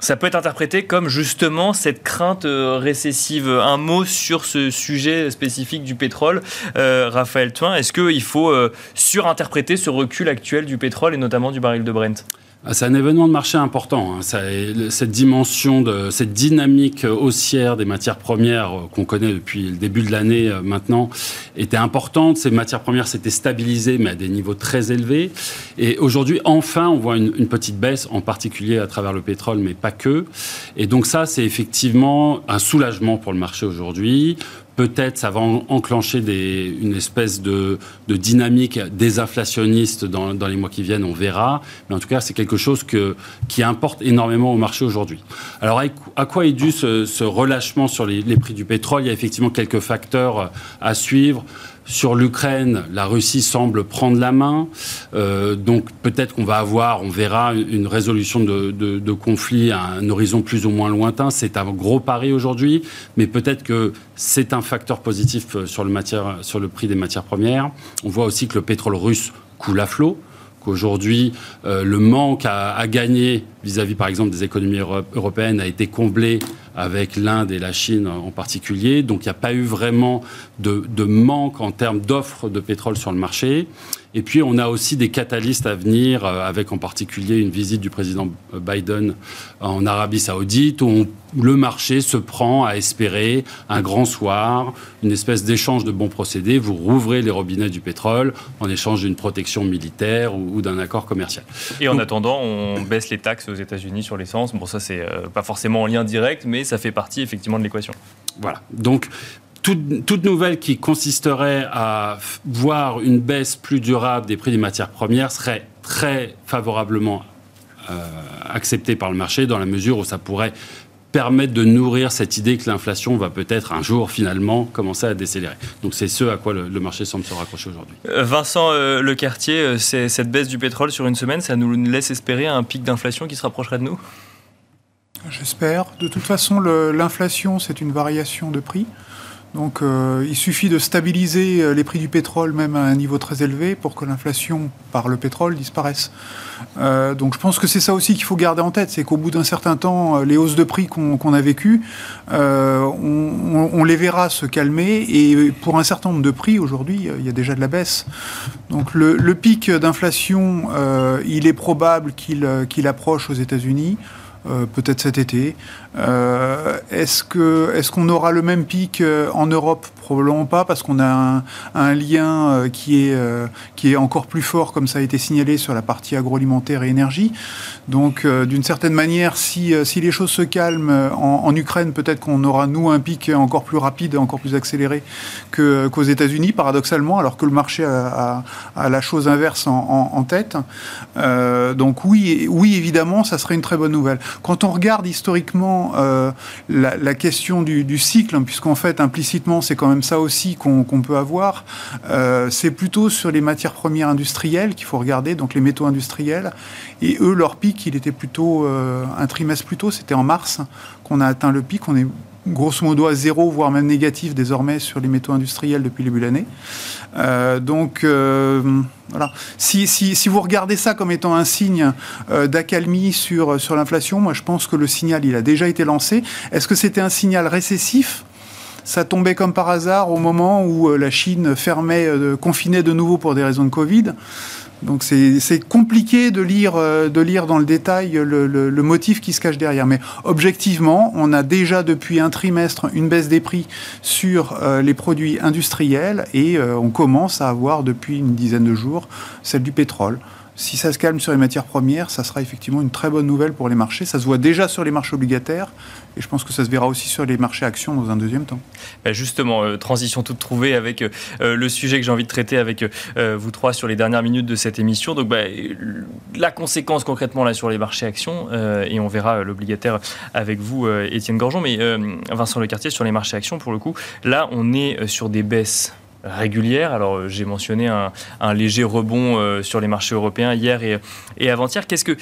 ça peut être interprété comme justement cette crainte euh, récessive. Un mot sur ce sujet spécifique du pétrole, euh, Raphaël Toin. Est-ce qu'il faut euh, surinterpréter ce recul actuel du pétrole et notamment du baril de Brent? C'est un événement de marché important. Hein. cette dimension, de, cette dynamique haussière des matières premières euh, qu'on connaît depuis le début de l'année euh, maintenant était importante. Ces matières premières s'étaient stabilisées, mais à des niveaux très élevés. Et aujourd'hui, enfin, on voit une, une, petite baisse, en particulier à travers le pétrole, mais pas que. Et donc ça, c'est effectivement un soulagement pour le marché aujourd'hui. Peut-être ça va enclencher des, une espèce de, de, dynamique désinflationniste dans, dans, les mois qui viennent, on verra. Mais en tout cas, c'est quelque chose que, qui importe énormément au marché aujourd'hui. Alors, à quoi est dû ce, ce relâchement sur les, les, prix du pétrole? Il y a effectivement quelques facteurs à suivre. Sur l'Ukraine, la Russie semble prendre la main. Euh, donc peut-être qu'on va avoir, on verra, une résolution de, de, conflit à un horizon plus ou moins lointain. C'est un gros pari aujourd'hui, mais peut-être que c'est un facteur positif sur le, matière, sur le prix des matières premières. On voit aussi que le pétrole russe coule à flot qu'aujourd'hui, euh, le manque à, gagner vis-à-vis, par exemple, des économies européennes a été comblé avec l'Inde et la Chine en particulier. Donc, il n'y a pas eu vraiment de, de manque en termes d'offres de pétrole sur le marché. Et puis, on a aussi des catalystes à venir, euh, avec en particulier une visite du président Biden en Arabie Saoudite, où, le marché se prend à espérer un grand soir, une espèce d'échange de bons procédés. Vous rouvrez les robinets du pétrole en échange d'une protection militaire ou, d'un accord commercial. Et en attendant, on baisse les taxes aux États-Unis sur l'essence. Bon, ça, c'est euh, pas forcément en lien direct, mais ça fait partie effectivement de l'équation. Voilà. Donc, toute, nouvelle qui consisterait à voir une baisse plus durable des prix des matières premières serait très favorablement euh, acceptée par le marché dans la mesure où ça pourrait permettre de nourrir cette idée que l'inflation va peut-être un jour finalement commencer à décélérer. Donc c'est ce à quoi le, marché semble se raccrocher aujourd'hui. Euh, Vincent euh, Lecartier, cette baisse du pétrole sur une semaine, ça nous laisse espérer un pic d'inflation qui se rapprocherait de nous? J'espère. De toute façon, l'inflation, c'est une variation de prix. Donc euh, il suffit de stabiliser euh, les prix du pétrole même à un niveau très élevé pour que l'inflation par le pétrole disparaisse. Euh, donc je pense que c'est ça aussi qu'il faut garder en tête, c'est qu'au bout d'un certain temps, les hausses de prix qu'on a vécues, on, les verra se calmer et pour un certain nombre de prix aujourd'hui, il y a déjà de la baisse. Donc le, pic d'inflation, il est probable qu'il approche aux États-Unis. Peut-être cet été. Euh, est-ce que est-ce qu'on aura le même pic euh, en Europe? Probablement pas, parce qu'on a un, lien euh, qui est qui est encore plus fort, comme ça a été signalé sur la partie agroalimentaire et énergie. Donc, d'une certaine manière, si si les choses se calment en, Ukraine, peut-être qu'on aura nous un pic encore plus rapide, encore plus accéléré qu'aux États-Unis, paradoxalement, alors que le marché a, la chose inverse en, tête. donc oui, oui, évidemment, ça serait une très bonne nouvelle. Quand on regarde historiquement euh, la, question du, cycle, hein, puisqu'en fait, implicitement, c'est quand même ça aussi qu'on peut avoir. Euh, c'est plutôt sur les matières premières industrielles qu'il faut regarder, donc les métaux industriels. Et eux, leur pic, il était plutôt euh, un trimestre plus tôt, c'était en mars qu'on a atteint le pic. Grosso modo à zéro, voire même négatif désormais sur les métaux industriels depuis le début de l'année. Euh, donc euh, voilà. Si, si, vous regardez ça comme étant un signe euh, d'accalmie sur, sur l'inflation, moi je pense que le signal il a déjà été lancé. Est-ce que c'était un signal récessif? Ça tombait comme par hasard au moment où la Chine fermait, confinait de nouveau pour des raisons de Covid. Donc c'est compliqué de lire, euh, de lire dans le détail le, motif qui se cache derrière. Mais objectivement, on a déjà depuis un trimestre une baisse des prix sur euh, les produits industriels et euh, on commence à avoir depuis une dizaine de jours celle du pétrole. Si ça se calme sur les matières premières, ça sera effectivement une très bonne nouvelle pour les marchés. Ça se voit déjà sur les marchés obligataires et je pense que ça se verra aussi sur les marchés actions dans un deuxième temps. Bah, justement, euh, transition toute trouvée avec euh, le sujet que j'ai envie de traiter avec euh, vous trois sur les dernières minutes de cette émission. Donc, bah, la conséquence concrètement là sur les marchés actions, et on verra l'obligataire avec vous, Étienne Gorgeon, mais Vincent Lecartier sur les marchés actions, pour le coup, là, on est sur des baisses régulière. Alors euh, j'ai mentionné un, léger rebond euh, sur les marchés européens hier et, et avant-hier. Qu'est-ce que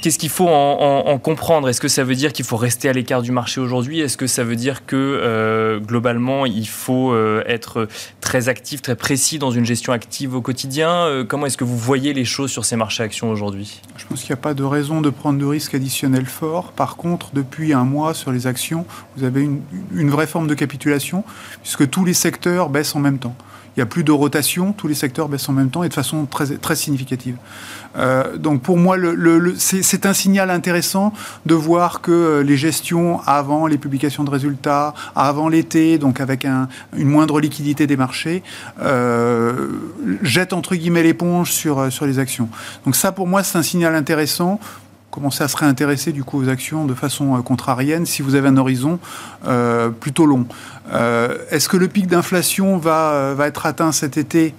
Qu'est-ce qu'il faut en, comprendre? Est-ce que ça veut dire qu'il faut rester à l'écart du marché aujourd'hui? Est-ce que ça veut dire que euh, globalement il faut être très actif, très précis dans une gestion active au quotidien? Comment est-ce que vous voyez les choses sur ces marchés actions aujourd'hui? Je pense qu'il n'y a pas de raison de prendre de risques additionnels forts. Par contre, depuis un mois sur les actions, vous avez une, vraie forme de capitulation puisque tous les secteurs baissent en même temps. Il n'y a plus de rotation, tous les secteurs baissent en même temps et de façon très significative. Euh, donc pour moi, c'est un signal intéressant de voir que les gestions avant les publications de résultats, avant l'été, donc avec un, une moindre liquidité des marchés, euh, jettent entre guillemets l'éponge sur, sur les actions. Donc ça, pour moi, c'est un signal intéressant commencer à se réintéresser du coup aux actions de façon euh, contrarienne si vous avez un horizon euh, plutôt long? Euh, est-ce que le pic d'inflation va, va être atteint cet été?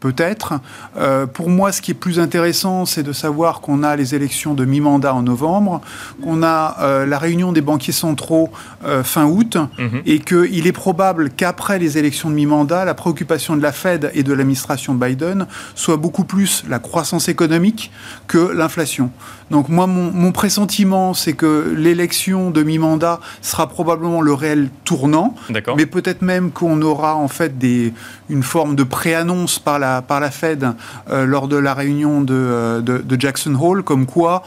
Peut-être. Euh, pour moi, ce qui est plus intéressant, c'est de savoir qu'on a les élections de mi-mandat en novembre, qu'on a euh, la réunion des banquiers centraux euh, fin août, mhm. et qu'il est probable qu'après les élections de mi-mandat, la préoccupation de la Fed et de l'administration Biden soit beaucoup plus la croissance économique que l'inflation. Donc moi, mon, mon pressentiment, c'est que l'élection de mi-mandat sera probablement le réel tournant, mais peut-être même qu'on aura en fait des, une forme de préannonce par la par la Fed euh, lors de la réunion de, euh, Jackson Hole, comme quoi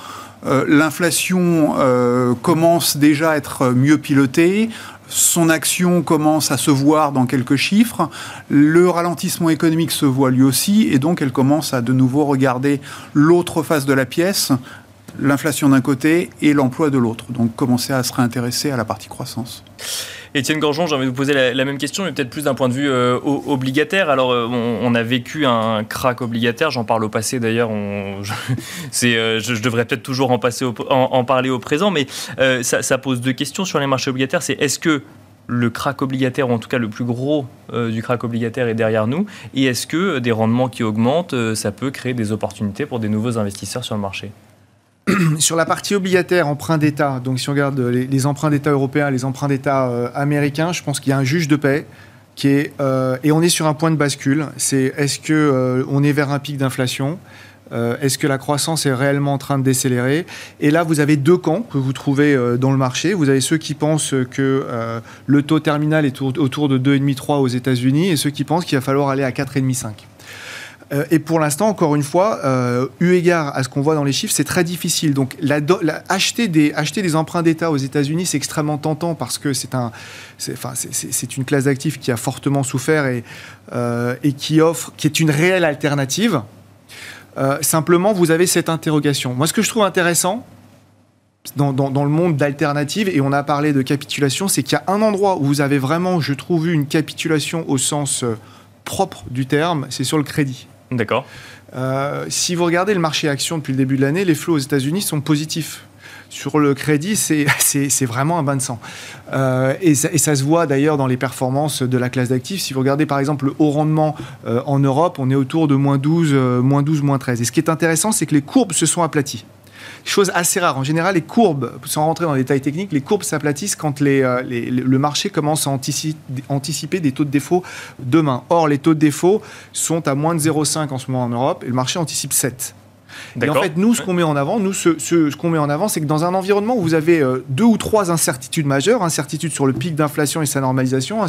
euh, l'inflation commence déjà à être mieux pilotée, son action commence à se voir dans quelques chiffres, le ralentissement économique se voit lui aussi, et donc elle commence à de nouveau regarder l'autre face de la pièce, l'inflation d'un côté et l'emploi de l'autre, donc commencer à se réintéresser à la partie croissance. Étienne Gorgeon, j'ai envie de vous poser la, même question, mais peut-être plus d'un point de vue euh, obligataire. Alors, euh, on, a vécu un crack obligataire, j'en parle au passé d'ailleurs, je, euh, je, devrais peut-être toujours en, passer en, parler au présent, mais ça, ça, pose deux questions sur les marchés obligataires. C'est est-ce que le crack obligataire, ou en tout cas le plus gros du crack obligataire est derrière nous? Et est-ce que des rendements qui augmentent, ça peut créer des opportunités pour des nouveaux investisseurs sur le marché? sur la partie obligataire, emprunt d'État, donc si on regarde les, emprunts d'État européens, les emprunts d'État euh, américains, je pense qu'il y a un juge de paix qui est, euh, et on est sur un point de bascule. C'est est-ce que euh, on est vers un pic d'inflation Est-ce que la croissance est réellement en train de décélérer? Et là, vous avez deux camps que vous trouvez dans le marché. Vous avez ceux qui pensent que le taux terminal est autour de 2,5-3 aux États-Unis et ceux qui pensent qu'il va falloir aller à 4,5-5. Euh, et pour l'instant, encore une fois, euh, eu égard à ce qu'on voit dans les chiffres, c'est très difficile. Donc, acheter, des, emprunts d'État aux États-Unis, c'est extrêmement tentant parce que c'est une classe d'actifs qui a fortement souffert et, euh, qui offre, qui est une réelle alternative. simplement, vous avez cette interrogation. Moi, ce que je trouve intéressant, dans, dans, le monde d'alternatives, et on a parlé de capitulation, c'est qu'il y a un endroit où vous avez vraiment, je trouve, une capitulation au sens propre du terme, c'est sur le crédit. D'accord. Euh, si vous regardez le marché action depuis le début de l'année, les flots aux États-Unis sont positifs. Sur le crédit, c'est vraiment un bain de sang. Euh, et, ça, se voit d'ailleurs dans les performances de la classe d'actifs. Si vous regardez par exemple le haut rendement euh, en Europe, on est autour de moins 12, moins 12, moins 13. Et ce qui est intéressant, c'est que les courbes se sont aplaties. Chose assez rare. En général, les courbes, sans rentrer dans les détails techniques, les courbes s'aplatissent quand euh, le marché commence à anticiper, des taux de défaut demain. Or, les taux de défaut sont à moins de 0,5 en ce moment en Europe et le marché anticipe 7. Et en fait, nous, ce qu'on met en avant, nous, ce, ce, qu'on met en avant, c'est que dans un environnement où vous avez euh, deux ou trois incertitudes majeures, incertitude sur le pic d'inflation et sa normalisation,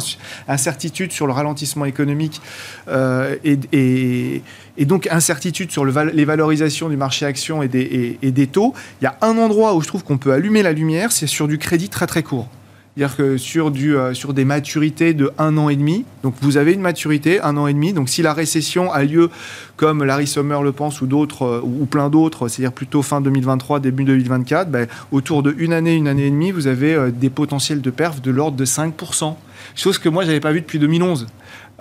incertitude sur le ralentissement économique euh, et, et, et, donc incertitude sur le les valorisations du marché action et des, et des taux, il y a un endroit où je trouve qu'on peut allumer la lumière, c'est sur du crédit très très court. C'est-à-dire que sur, du, euh, sur des maturités de un an et demi, donc vous avez une maturité, un an et demi, donc si la récession a lieu comme Larry Sommer le pense ou d'autres, euh, ou plein d'autres, c'est-à-dire plutôt fin 2023, début 2024, ben, autour de une année, une année et demie, vous avez euh, des potentiels de perf de l'ordre de 5%. Chose que moi, je n'avais pas vu depuis 2011.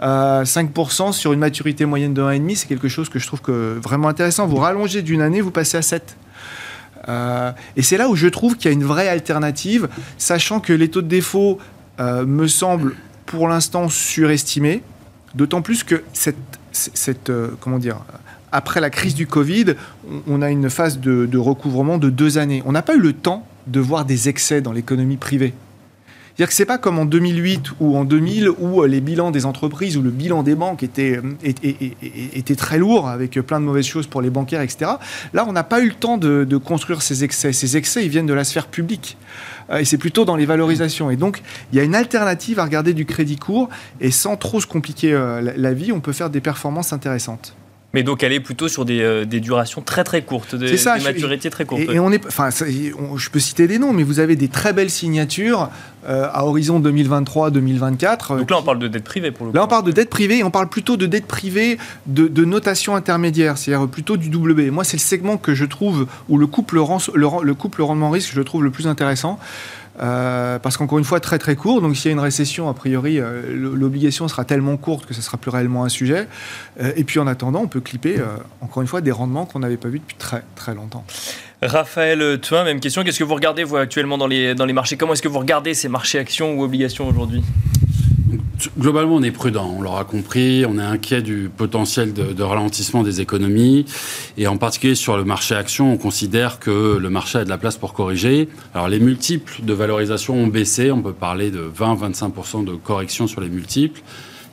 5% sur une maturité moyenne de 1,5, c'est quelque chose que je trouve que vraiment intéressant. Vous rallongez d'une année, vous passez à 7. Euh, et c'est là où je trouve qu'il y a une vraie alternative, sachant que les taux de défaut euh, me semblent pour l'instant surestimés, d'autant plus que cette, euh, comment dire, après la crise du Covid, on, a une phase de recouvrement de deux années. On n'a pas eu le temps de voir des excès dans l'économie privée. C'est-à-dire que c'est pas comme en 2008 ou en 2000 où les bilans des entreprises ou le bilan des banques était, était, très lourd avec plein de mauvaises choses pour les bancaires, etc. Là, on n'a pas eu le temps de, construire ces excès. Ces excès, ils viennent de la sphère publique. Euh, et c'est plutôt dans les valorisations. Et donc, il y a une alternative à regarder du crédit court. Et sans trop se compliquer euh, la vie, on peut faire des performances intéressantes. Mais donc elle est plutôt sur des, euh, des durations très très courtes, des, ça, des maturités très courtes. Et, on est, enfin, je peux citer des noms, mais vous avez des très belles signatures euh, à horizon 2023-2024. Donc là on parle de dette privée pour le coup. Là on parle de dette privée et on parle plutôt de dette privée de, de notation intermédiaire, c'est-à-dire plutôt du WB. Moi c'est le segment que je trouve où le couple, le, le couple rendement-risque je trouve le plus intéressant. Euh, parce qu'encore une fois, très très court. Donc s'il y a une récession, a priori, euh, l'obligation sera tellement courte que ce sera plus réellement un sujet. Euh, et puis en attendant, on peut clipper, encore une fois, des rendements qu'on n'avait pas vus depuis très très longtemps. Raphaël toi, même question. Qu'est-ce que vous regardez, vous, actuellement dans les, dans les marchés? Comment est-ce que vous regardez ces marchés actions ou obligations aujourd'hui? Globalement, on est prudent, on l'aura compris, on est inquiet du potentiel de, ralentissement des économies, et en particulier sur le marché action, on considère que le marché a de la place pour corriger. Alors les multiples de valorisation ont baissé, on peut parler de 20-25% de correction sur les multiples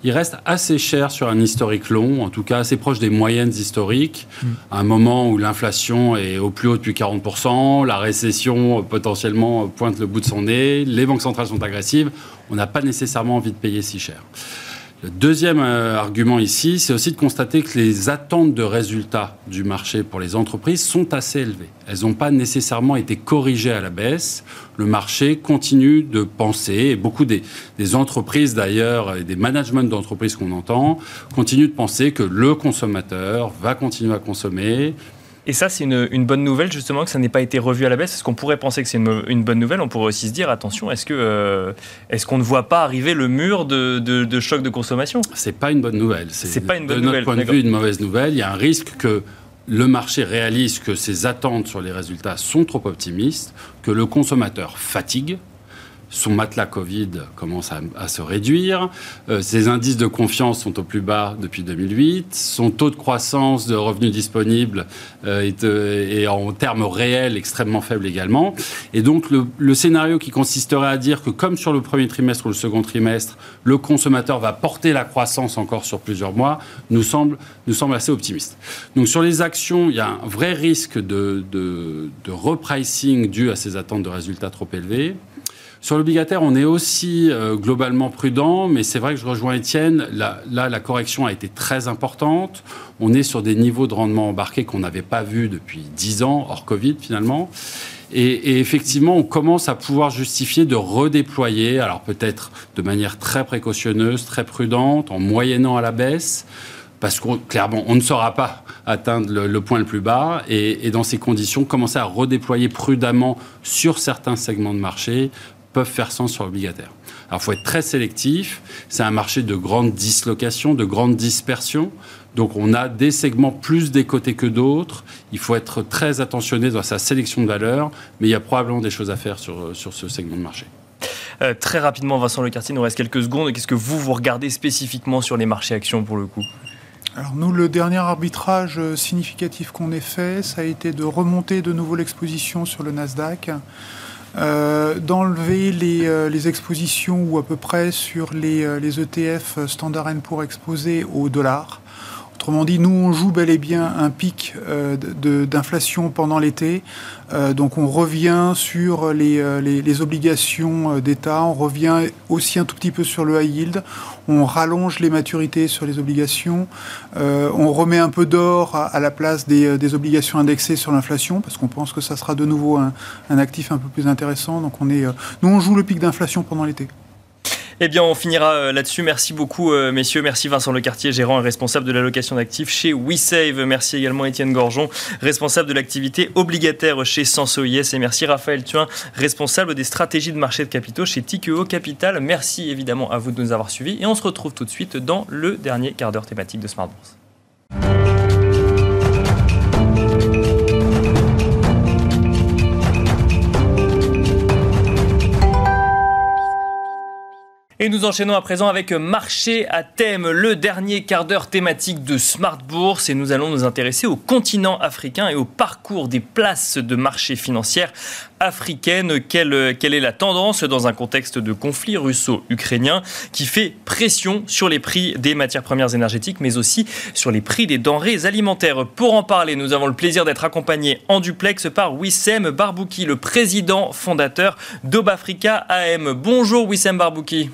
il reste assez cher sur un historique long, en tout cas assez proche des moyennes historiques, mm. à un moment où l'inflation est au plus haut depuis 40%, la récession potentiellement pointe le bout de son nez, les banques centrales sont agressives, on n'a pas nécessairement envie de payer si cher. Le deuxième euh, argument ici, c'est aussi de constater que les attentes de résultats du marché pour les entreprises sont assez élevées. Elles n'ont pas nécessairement été corrigées à la baisse. Le marché continue de penser, et beaucoup des, des entreprises d'ailleurs, et des managements d'entreprises qu'on entend, continuent de penser que le consommateur va continuer à consommer, et ça, c'est une, bonne nouvelle, justement, que ça n'ait pas été revu à la baisse. Est-ce qu'on pourrait penser que c'est une, bonne nouvelle On pourrait aussi se dire, attention, est-ce euh, qu'on ne voit pas arriver le mur de, de, choc de consommation? C'est pas une bonne nouvelle. C'est pas une bonne de nouvelle. De notre point de vue, une mauvaise nouvelle. Il y a un risque que le marché réalise que ses attentes sur les résultats sont trop optimistes, que le consommateur fatigue, son matelas Covid commence à, se réduire, euh, ses indices de confiance sont au plus bas depuis 2008, son taux de croissance de revenus disponibles euh, est, euh, en termes réels extrêmement faible également. Et donc le, scénario qui consisterait à dire que comme sur le premier trimestre ou le second trimestre, le consommateur va porter la croissance encore sur plusieurs mois, nous semble, assez optimiste. Donc sur les actions, il y a un vrai risque de, de, de repricing dû à ces attentes de résultats trop élevés. Sur l'obligataire, on est aussi euh, globalement prudent, mais c'est vrai que je rejoins Étienne. Là, la correction a été très importante. On est sur des niveaux de rendement embarqués qu'on n'avait pas vus depuis 10 ans, hors Covid finalement. Et, effectivement, on commence à pouvoir justifier de redéployer, alors peut-être de manière très précautionneuse, très prudente, en moyennant à la baisse, parce que clairement, on ne saura pas atteindre le, point le plus bas. Et, et, dans ces conditions, commencer à redéployer prudemment sur certains segments de marché peuvent faire sens sur l'obligataire. Alors, il faut être très sélectif. C'est un marché de grande dislocation, de grande dispersion. Donc, on a des segments plus décotés que d'autres. Il faut être très attentionné dans sa sélection de valeurs, mais il y a probablement des choses à faire sur, sur ce segment de marché. Euh, très rapidement, Vincent Lecartier, il nous reste quelques secondes. Qu'est-ce que vous, vous regardez spécifiquement sur les marchés actions pour le coup? Alors nous, le dernier arbitrage significatif qu'on ait fait, ça a été de remonter de nouveau l'exposition sur le Nasdaq. Euh, d'enlever euh, les, expositions ou à peu près sur les, euh, les ETF Standard Poor's exposés au dollar. Autrement dit, nous, on joue bel et bien un pic d'inflation pendant l'été. donc on revient sur les, les obligations d'État, on revient aussi un tout petit peu sur le high yield, on rallonge les maturités sur les obligations, on remet un peu d'or à, la place des, des obligations indexées sur l'inflation, parce qu'on pense que ça sera de nouveau un, un, actif un peu plus intéressant. Donc on est, nous, on joue le pic d'inflation pendant l'été. Eh bien, on finira euh, là-dessus. Merci beaucoup, euh, messieurs. Merci Vincent Lecartier, gérant et responsable de l'allocation d'actifs chez WeSave. Merci également Étienne Gorgeon, responsable de l'activité obligataire chez Sensois. Et merci Raphaël Thuin, responsable des stratégies de marché de capitaux chez Tikeo Capital. Merci évidemment à vous de nous avoir suivis. Et on se retrouve tout de suite dans le dernier quart d'heure thématique de Smart Bourse. Et nous enchaînons à présent avec Marché à thème, le dernier quart d'heure thématique de Smart Bourse. Et nous allons nous intéresser au continent africain et au parcours des places de marché financières africaines. Quelle, quelle est la tendance dans un contexte de conflit russo-ukrainien qui fait pression sur les prix des matières premières énergétiques, mais aussi sur les prix des denrées alimentaires? Pour en parler, nous avons le plaisir d'être accompagnés en duplex par Wissem Barbouki, le président fondateur d'Obafrica AM. Bonjour Wissem Barbouki.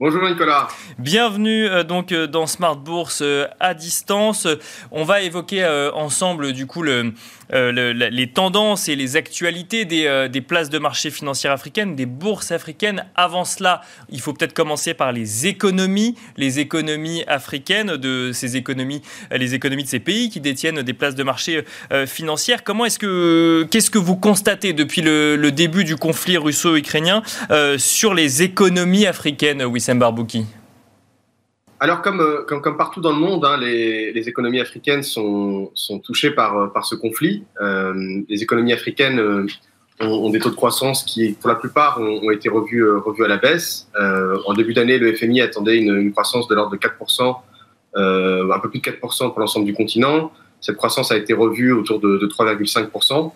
Bonjour Nicolas. Bienvenue euh, donc euh, dans Smart Bourse euh, à distance. On va évoquer ensemble du coup le, les tendances et les actualités des, places de marché financières africaines, des bourses africaines. Avant cela, il faut peut-être commencer par les économies, les économies africaines, de ces économies, les économies de ces pays qui détiennent des places de marché financières. Comment est-ce que, qu'est-ce que vous constatez depuis le, début du conflit russo-ukrainien sur les économies africaines, Barbouki alors, comme, euh, comme, partout dans le monde, hein, les, économies africaines sont, touchées par, euh, par ce conflit. Euh, les économies africaines ont, des taux de croissance qui, pour la plupart, ont, été revus, à la baisse. En début d'année, le FMI attendait une, croissance de l'ordre de 4%, un peu plus de 4% pour l'ensemble du continent. Cette croissance a été revue autour de, de 3,5%.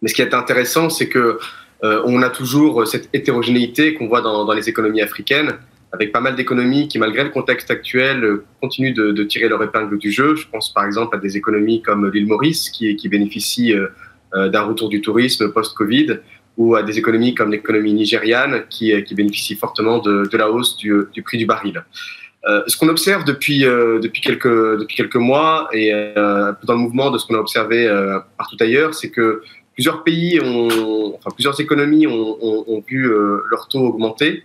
Mais ce qui est intéressant, c'est que on a toujours cette hétérogénéité qu'on voit dans les économies africaines avec pas mal d'économies qui, malgré le contexte actuel, euh, continuent de, tirer leur épingle du jeu. Je pense par exemple à des économies comme l'île Maurice, qui, qui bénéficie euh, euh, d'un retour du tourisme post-Covid, ou à des économies comme l'économie nigériane, qui, qui bénéficie fortement de, la hausse du, prix du baril. Ce qu'on observe depuis, depuis, quelques, depuis quelques mois, et euh, dans le mouvement de ce qu'on a observé partout ailleurs, c'est que plusieurs pays, ont, enfin plusieurs économies ont, ont, ont vu leur taux augmenter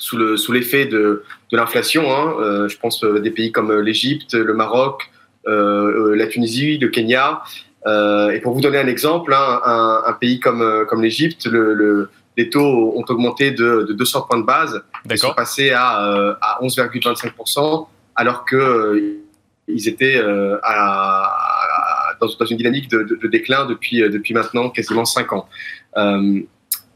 sous le sous l'effet de, de l'inflation. Hein. Euh, je pense euh, des pays comme euh, l'Égypte, le Maroc, euh, la Tunisie, le Kenya. Et pour vous donner un exemple, hein, un, un, pays comme comme l'Égypte, le, le, les taux ont augmenté de, de 200 points de base, ils sont passés à, à 11,25%, alors que ils étaient à, à, dans, dans, une dynamique de, déclin depuis, depuis maintenant quasiment 5 ans.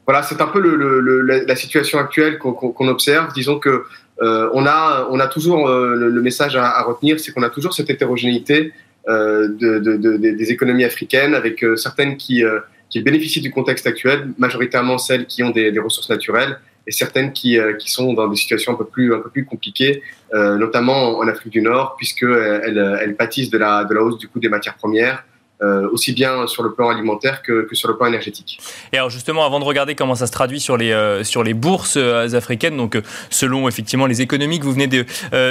Euh, voilà, c'est un peu le, le, la situation actuelle qu'on qu observe. Disons que euh, on a on a toujours euh, le, message à, à retenir, c'est qu'on a toujours cette hétérogénéité euh, de, de, de, des économies africaines, avec euh, certaines qui euh, qui bénéficient du contexte actuel, majoritairement celles qui ont des, des ressources naturelles, et certaines qui, qui sont dans des situations un peu plus un peu plus compliquées, notamment en Afrique du Nord, puisque elles, elles pâtissent de la de la hausse du coût des matières premières euh, aussi bien sur le plan alimentaire que, que, sur le plan énergétique. Et alors justement, avant de regarder comment ça se traduit sur les, euh, sur les bourses euh, africaines, donc selon effectivement les économies que vous venez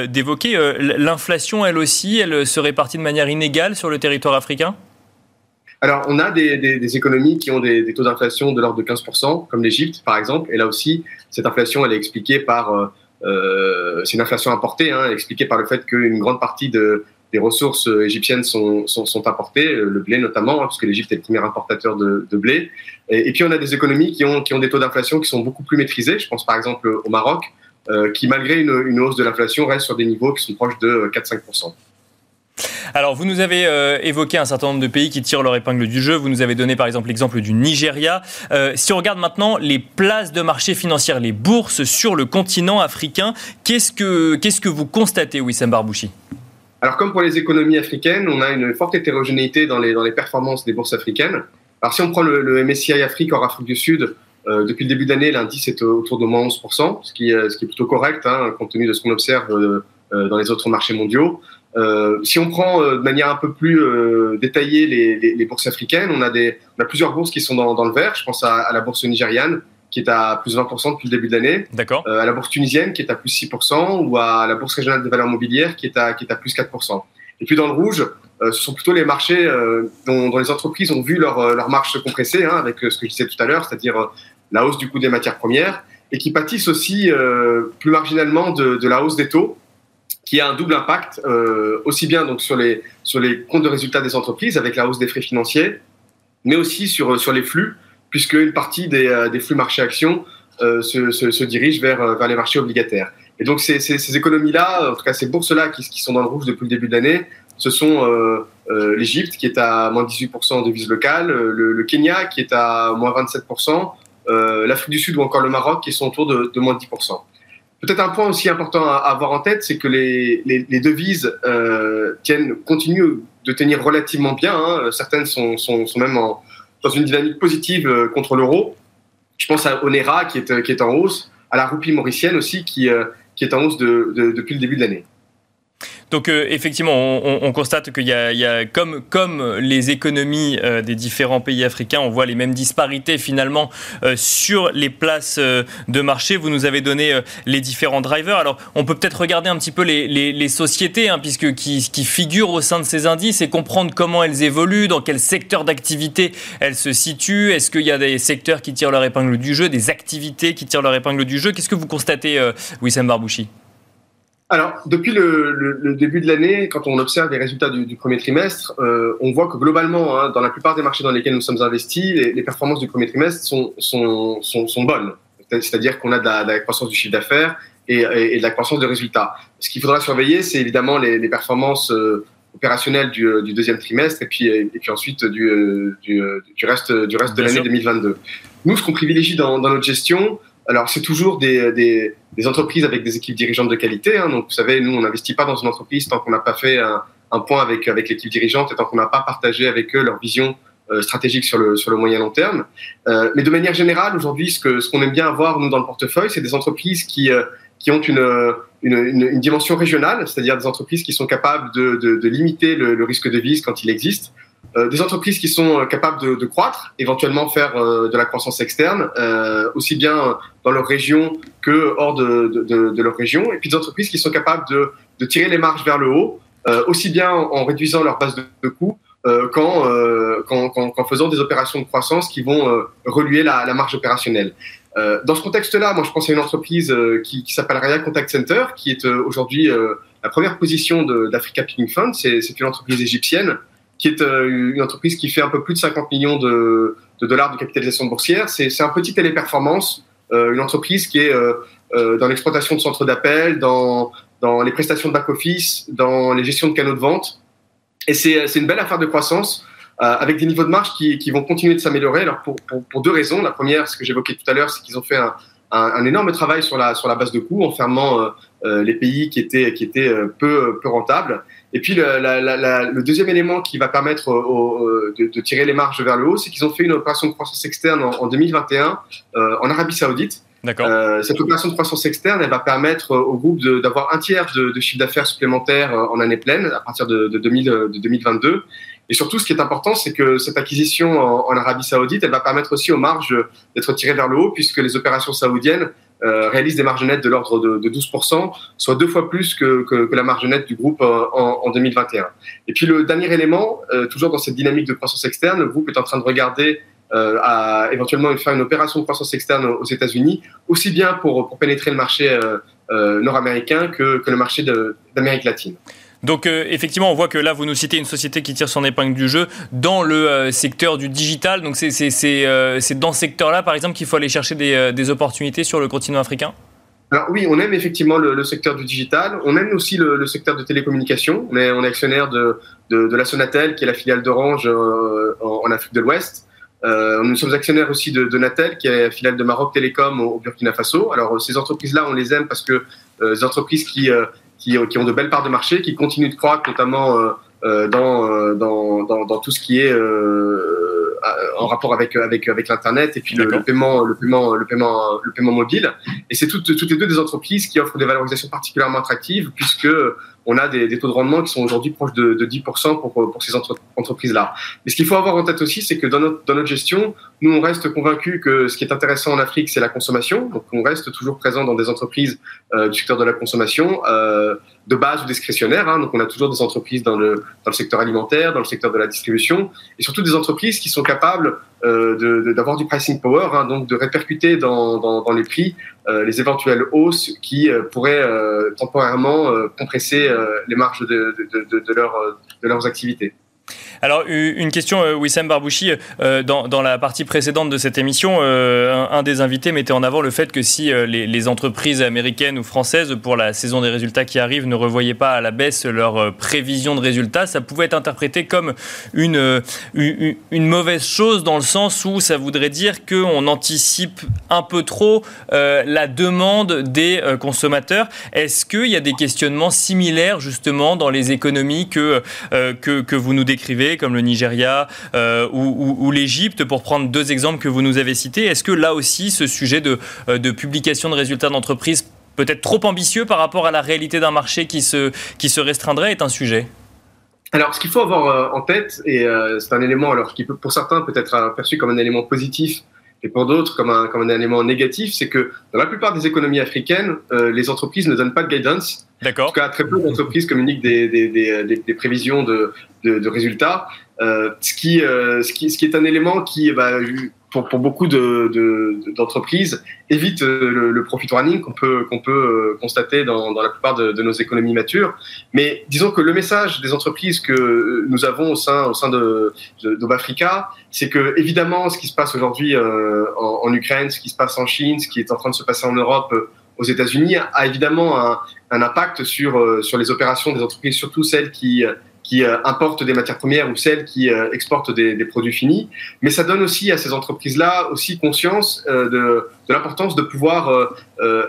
d'évoquer, l'inflation, elle aussi, elle se répartit de manière inégale sur le territoire africain? Alors, on a des, des, des, économies qui ont des, des taux d'inflation de l'ordre de 15%, comme l'Égypte, par exemple. Et là aussi, cette inflation, elle est expliquée par... C'est une inflation importée, hein, expliquée par le fait qu'une grande partie de, les ressources euh, égyptiennes sont, sont, apportées, euh, le blé notamment, hein, puisque l'Égypte est le premier importateur de, blé. Et, puis on a des économies qui ont, qui ont des taux d'inflation qui sont beaucoup plus maîtrisés. Je pense par exemple au Maroc, euh, qui malgré une, hausse de l'inflation reste sur des niveaux qui sont proches de 4-5%. Alors, vous nous avez évoqué un certain nombre de pays qui tirent leur épingle du jeu. Vous nous avez donné par exemple l'exemple du Nigeria. Si on regarde maintenant les places de marché financières, les bourses sur le continent africain, qu'est-ce que, qu'est-ce que vous constatez, Wissam Barbouchi? Alors, comme pour les économies africaines, on a une forte hétérogénéité dans les, dans les performances des bourses africaines. Alors, si on prend le, le MSCI Afrique hors Afrique du Sud, euh, depuis le début d'année, l'indice est autour de moins 11%, ce qui, ce qui est plutôt correct, hein, compte tenu de ce qu'on observe euh, dans les autres marchés mondiaux. si on prend de manière un peu plus détaillée les, bourses africaines, on a, des, on a plusieurs bourses qui sont dans, le vert. Je pense à la bourse nigériane, qui est à plus de 20% depuis le début de l'année. D'accord. à la bourse tunisienne, qui est à plus 6%, ou à la bourse régionale des valeurs mobilières, qui est à, qui est à plus 4%. Et puis dans le rouge, ce sont plutôt les marchés dont, les entreprises ont vu leur, leur marge se compresser, hein, avec ce que je disais tout à l'heure, c'est-à-dire la hausse du coût des matières premières, et qui pâtissent aussi plus marginalement de, de, la hausse des taux qui a un double impact, euh, aussi bien donc sur les, sur les comptes de résultats des entreprises avec la hausse des frais financiers, mais aussi sur, sur les flux, puisque une partie des, euh, flux marché actions euh, se, se, dirige vers, euh, vers les marchés obligataires. Et donc ces, économies-là, en tout cas ces bourses-là qui, sont dans le rouge depuis le début de l'année, ce sont l'Égypte qui est à moins 18% en devise locale, le, Kenya qui est à moins 27%, l'Afrique du Sud ou encore le Maroc qui sont autour de, de moins 10%. Peut-être un point aussi important à, avoir en tête, c'est que les, devises tiennent, continuent de tenir relativement bien. Hein. Certaines sont, sont même en, dans une dynamique positive euh, contre l'euro. Je pense à Onera qui est, qui est en hausse, à la roupie mauricienne aussi qui, euh, qui est en hausse de, de, depuis le début de l'année. Donc euh, effectivement, on, on, constate qu'il y, a, comme, comme les économies euh, des différents pays africains, on voit les mêmes disparités finalement euh, sur les places de marché. Vous nous avez donné les différents drivers. Alors on peut peut-être regarder un petit peu les sociétés hein, puisque, qui, qui, figurent au sein de ces indices et comprendre comment elles évoluent, dans quel secteur d'activité elles se situent. Est-ce qu'il y a des secteurs qui tirent leur épingle du jeu, des activités qui tirent leur épingle du jeu? Qu'est-ce que vous constatez, Wissam Barbouchi? Alors, depuis le, le, le début de l'année, quand on observe les résultats du, du premier trimestre, euh, on voit que globalement, hein, dans la plupart des marchés dans lesquels nous sommes investis, les, les performances du premier trimestre sont, sont, sont, sont bonnes. C'est-à-dire qu'on a de la, de la, croissance du chiffre d'affaires et, et, et, de la croissance de résultats. Ce qu'il faudra surveiller, c'est évidemment les, les performances euh, opérationnelles du, euh, du, deuxième trimestre et puis, et puis ensuite du, euh, du, du reste, du reste de l'année 2022. Nous, ce qu'on privilégie dans, dans notre gestion, alors, c'est toujours des, des, des, entreprises avec des équipes dirigeantes de qualité. Hein. Donc, vous savez, nous, on n'investit pas dans une entreprise tant qu'on n'a pas fait un, un, point avec, avec l'équipe dirigeante et tant qu'on n'a pas partagé avec eux leur vision euh, stratégique sur le, sur le moyen long terme. Euh, mais de manière générale, aujourd'hui, ce qu'on ce qu'on aime bien avoir, nous, dans le portefeuille, c'est des entreprises qui, euh, qui ont une, une, une, dimension régionale, c'est-à-dire des entreprises qui sont capables de, de, de limiter le, le risque de vise quand il existe des entreprises qui sont euh, capables de, de croître, éventuellement faire euh, de la croissance externe, euh, aussi bien dans leur région que hors de, de, de, leur région, et puis des entreprises qui sont capables de, tirer les marges vers le haut, euh, aussi bien en réduisant leur base de, coûts qu'en qu faisant des opérations de croissance qui vont reluer la, la marge opérationnelle. dans ce contexte-là, moi je pense à une entreprise qui, qui s'appelle Raya Contact Center, qui est aujourd'hui la première position d'Africa Picking Fund. C'est une entreprise égyptienne qui est euh, une entreprise qui fait un peu plus de 50 millions de, dollars de capitalisation boursière. C'est un petit téléperformance, euh, une entreprise qui est euh, dans l'exploitation de centres d'appel, dans, dans les prestations de back-office, dans les gestions de canaux de vente. Et c'est une belle affaire de croissance avec des niveaux de marge qui, vont continuer de s'améliorer. Alors pour, pour, deux raisons. La première, ce que j'évoquais tout à l'heure, c'est qu'ils ont fait un, un, énorme travail sur la, sur la base de coûts en fermant les pays qui étaient, qui étaient peu, peu rentables. Et puis le, la, la, le, deuxième élément qui va permettre au, de, de, tirer les marges vers le haut, c'est qu'ils ont fait une opération de croissance externe en, en 2021 euh, en Arabie Saoudite. Euh, cette opération de croissance externe, elle va permettre au groupe d'avoir un tiers de, de chiffre d'affaires supplémentaire euh, en année pleine à partir de, de, 2000, de 2022. Et surtout, ce qui est important, c'est que cette acquisition en, en, Arabie Saoudite, elle va permettre aussi aux marges d'être tirées vers le haut, puisque les opérations saoudiennes euh, réalise des marges nettes de l'ordre de, de, 12%, soit deux fois plus que, que, la marge nette du groupe euh, en, en, 2021. Et puis le dernier élément, euh, toujours dans cette dynamique de croissance externe, le groupe est en train de regarder à éventuellement faire une opération de croissance externe aux États-Unis, aussi bien pour, pour pénétrer le marché nord-américain que, que le marché d'Amérique latine. Donc euh, effectivement, on voit que là, vous nous citez une société qui tire son épingle du jeu dans le euh, secteur du digital. Donc c'est euh, dans ce secteur-là, par exemple, qu'il faut aller chercher des, euh, des, opportunités sur le continent africain? Alors oui, on aime effectivement le, secteur du digital. On aime aussi le, secteur de télécommunications. On est, on est actionnaire de, de, la Sonatel, qui est la filiale d'Orange en, Afrique de l'Ouest. Nous sommes actionnaires aussi de, Natel, qui est la filiale de Maroc Télécom au, Burkina Faso. Alors ces entreprises-là, on les aime parce que les entreprises qui qui, qui, ont de belles parts de marché, qui continuent de croître, notamment euh, euh dans, euh, dans, dans, dans, tout ce qui est euh, en rapport avec, avec, avec l'Internet et puis le, le, paiement, le, paiement, le, paiement, le paiement mobile. Et c'est toutes, toutes les deux des entreprises qui offrent des valorisations particulièrement attractives puisque on a des, taux de rendement qui sont aujourd'hui proches de, 10% pour, pour ces entreprises-là. Mais ce qu'il faut avoir en tête aussi, c'est que dans notre, dans notre gestion, nous, on reste convaincus que ce qui est intéressant en Afrique, c'est la consommation. Donc, on reste toujours présent dans des entreprises euh, du secteur de la consommation, euh, de base ou discrétionnaire. Hein. Donc, on a toujours des entreprises dans le, dans le secteur alimentaire, dans le secteur de la distribution, et surtout des entreprises qui sont capables euh, d'avoir du pricing power, hein, donc de répercuter dans, dans, les prix les éventuelles hausses qui pourraient temporairement compresser les marges de, leur, de leurs activités. Alors, une question, euh, Wissam Barbouchi. Euh, dans, la partie précédente de cette émission, euh, un, des invités mettait en avant le fait que si les, entreprises américaines ou françaises, pour la saison des résultats qui arrivent, ne revoyaient pas à la baisse leurs prévisions de résultats, ça pouvait être interprété comme une, une, mauvaise chose dans le sens où ça voudrait dire qu'on anticipe un peu trop la demande des consommateurs. Est-ce qu'il y a des questionnements similaires justement dans les économies que, que, que vous nous décrivez, comme le Nigeria euh, ou, l'Égypte, pour prendre deux exemples que vous nous avez cités. Est-ce que là aussi, ce sujet de, euh, de publication de résultats d'entreprise peut-être trop ambitieux par rapport à la réalité d'un marché qui se, qui se restreindrait est un sujet? Alors, ce qu'il faut avoir euh, en tête, et c'est un élément alors qui peut, pour certains peut être perçu comme un élément positif, et pour d'autres comme un, comme un élément négatif, c'est que dans la plupart des économies africaines, les entreprises ne donnent pas de guidance D'accord. En tout cas, très peu d'entreprises communiquent des, des, des, des, prévisions de, de, de résultats, euh, ce, qui, euh, ce, qui, ce qui est un élément qui, bah, pour, beaucoup d'entreprises, de, évite euh, le, profit running qu'on peut, qu'on peut euh, constater dans, la plupart de, nos économies matures. Mais disons que le message des entreprises que nous avons au sein, au sein de, d'Obafrica, c'est que évidemment, ce qui se passe aujourd'hui euh, en, Ukraine, ce qui se passe en Chine, ce qui est en train de se passer en Europe, aux États-Unis a évidemment un, impact sur, sur les opérations des entreprises, surtout celles qui, qui euh, importent des matières premières ou celles qui exportent des, des produits finis. Mais ça donne aussi à ces entreprises-là aussi conscience de, de l'importance de pouvoir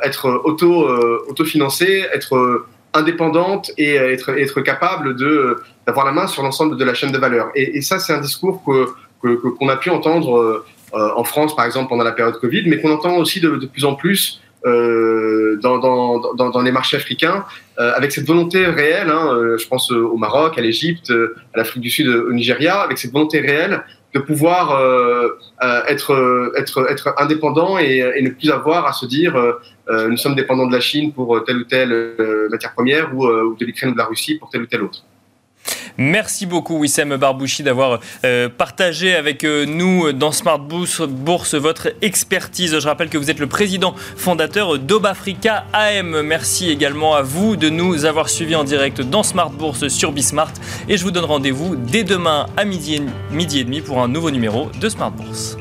être auto, autofinancées, être indépendantes et être, être capable d'avoir la main sur l'ensemble de la chaîne de valeur. Et, et ça, c'est un discours que qu'on a pu entendre en France, par exemple, pendant la période Covid, mais qu'on entend aussi de, de, plus en plus euh, dans, dans, dans, dans, les marchés africains, euh, avec cette volonté réelle, hein, euh, je pense au Maroc, à l'Égypte, à l'Afrique du Sud, au Nigeria, avec cette volonté réelle de pouvoir être, être, être indépendant et, et, ne plus avoir à se dire nous sommes dépendants de la Chine pour telle ou telle matière première ou, ou de l'Ukraine ou de la Russie pour telle ou telle autre. Merci beaucoup Wissem Barbouchi d'avoir euh, partagé avec euh, nous dans Smart Bourse, votre expertise. Je rappelle que vous êtes le président fondateur d'Obafrica AM. Merci également à vous de nous avoir suivis en direct dans Smart Bourse sur Bismart et je vous donne rendez-vous dès demain à midi midi et demi pour un nouveau numéro de Smart Bourse.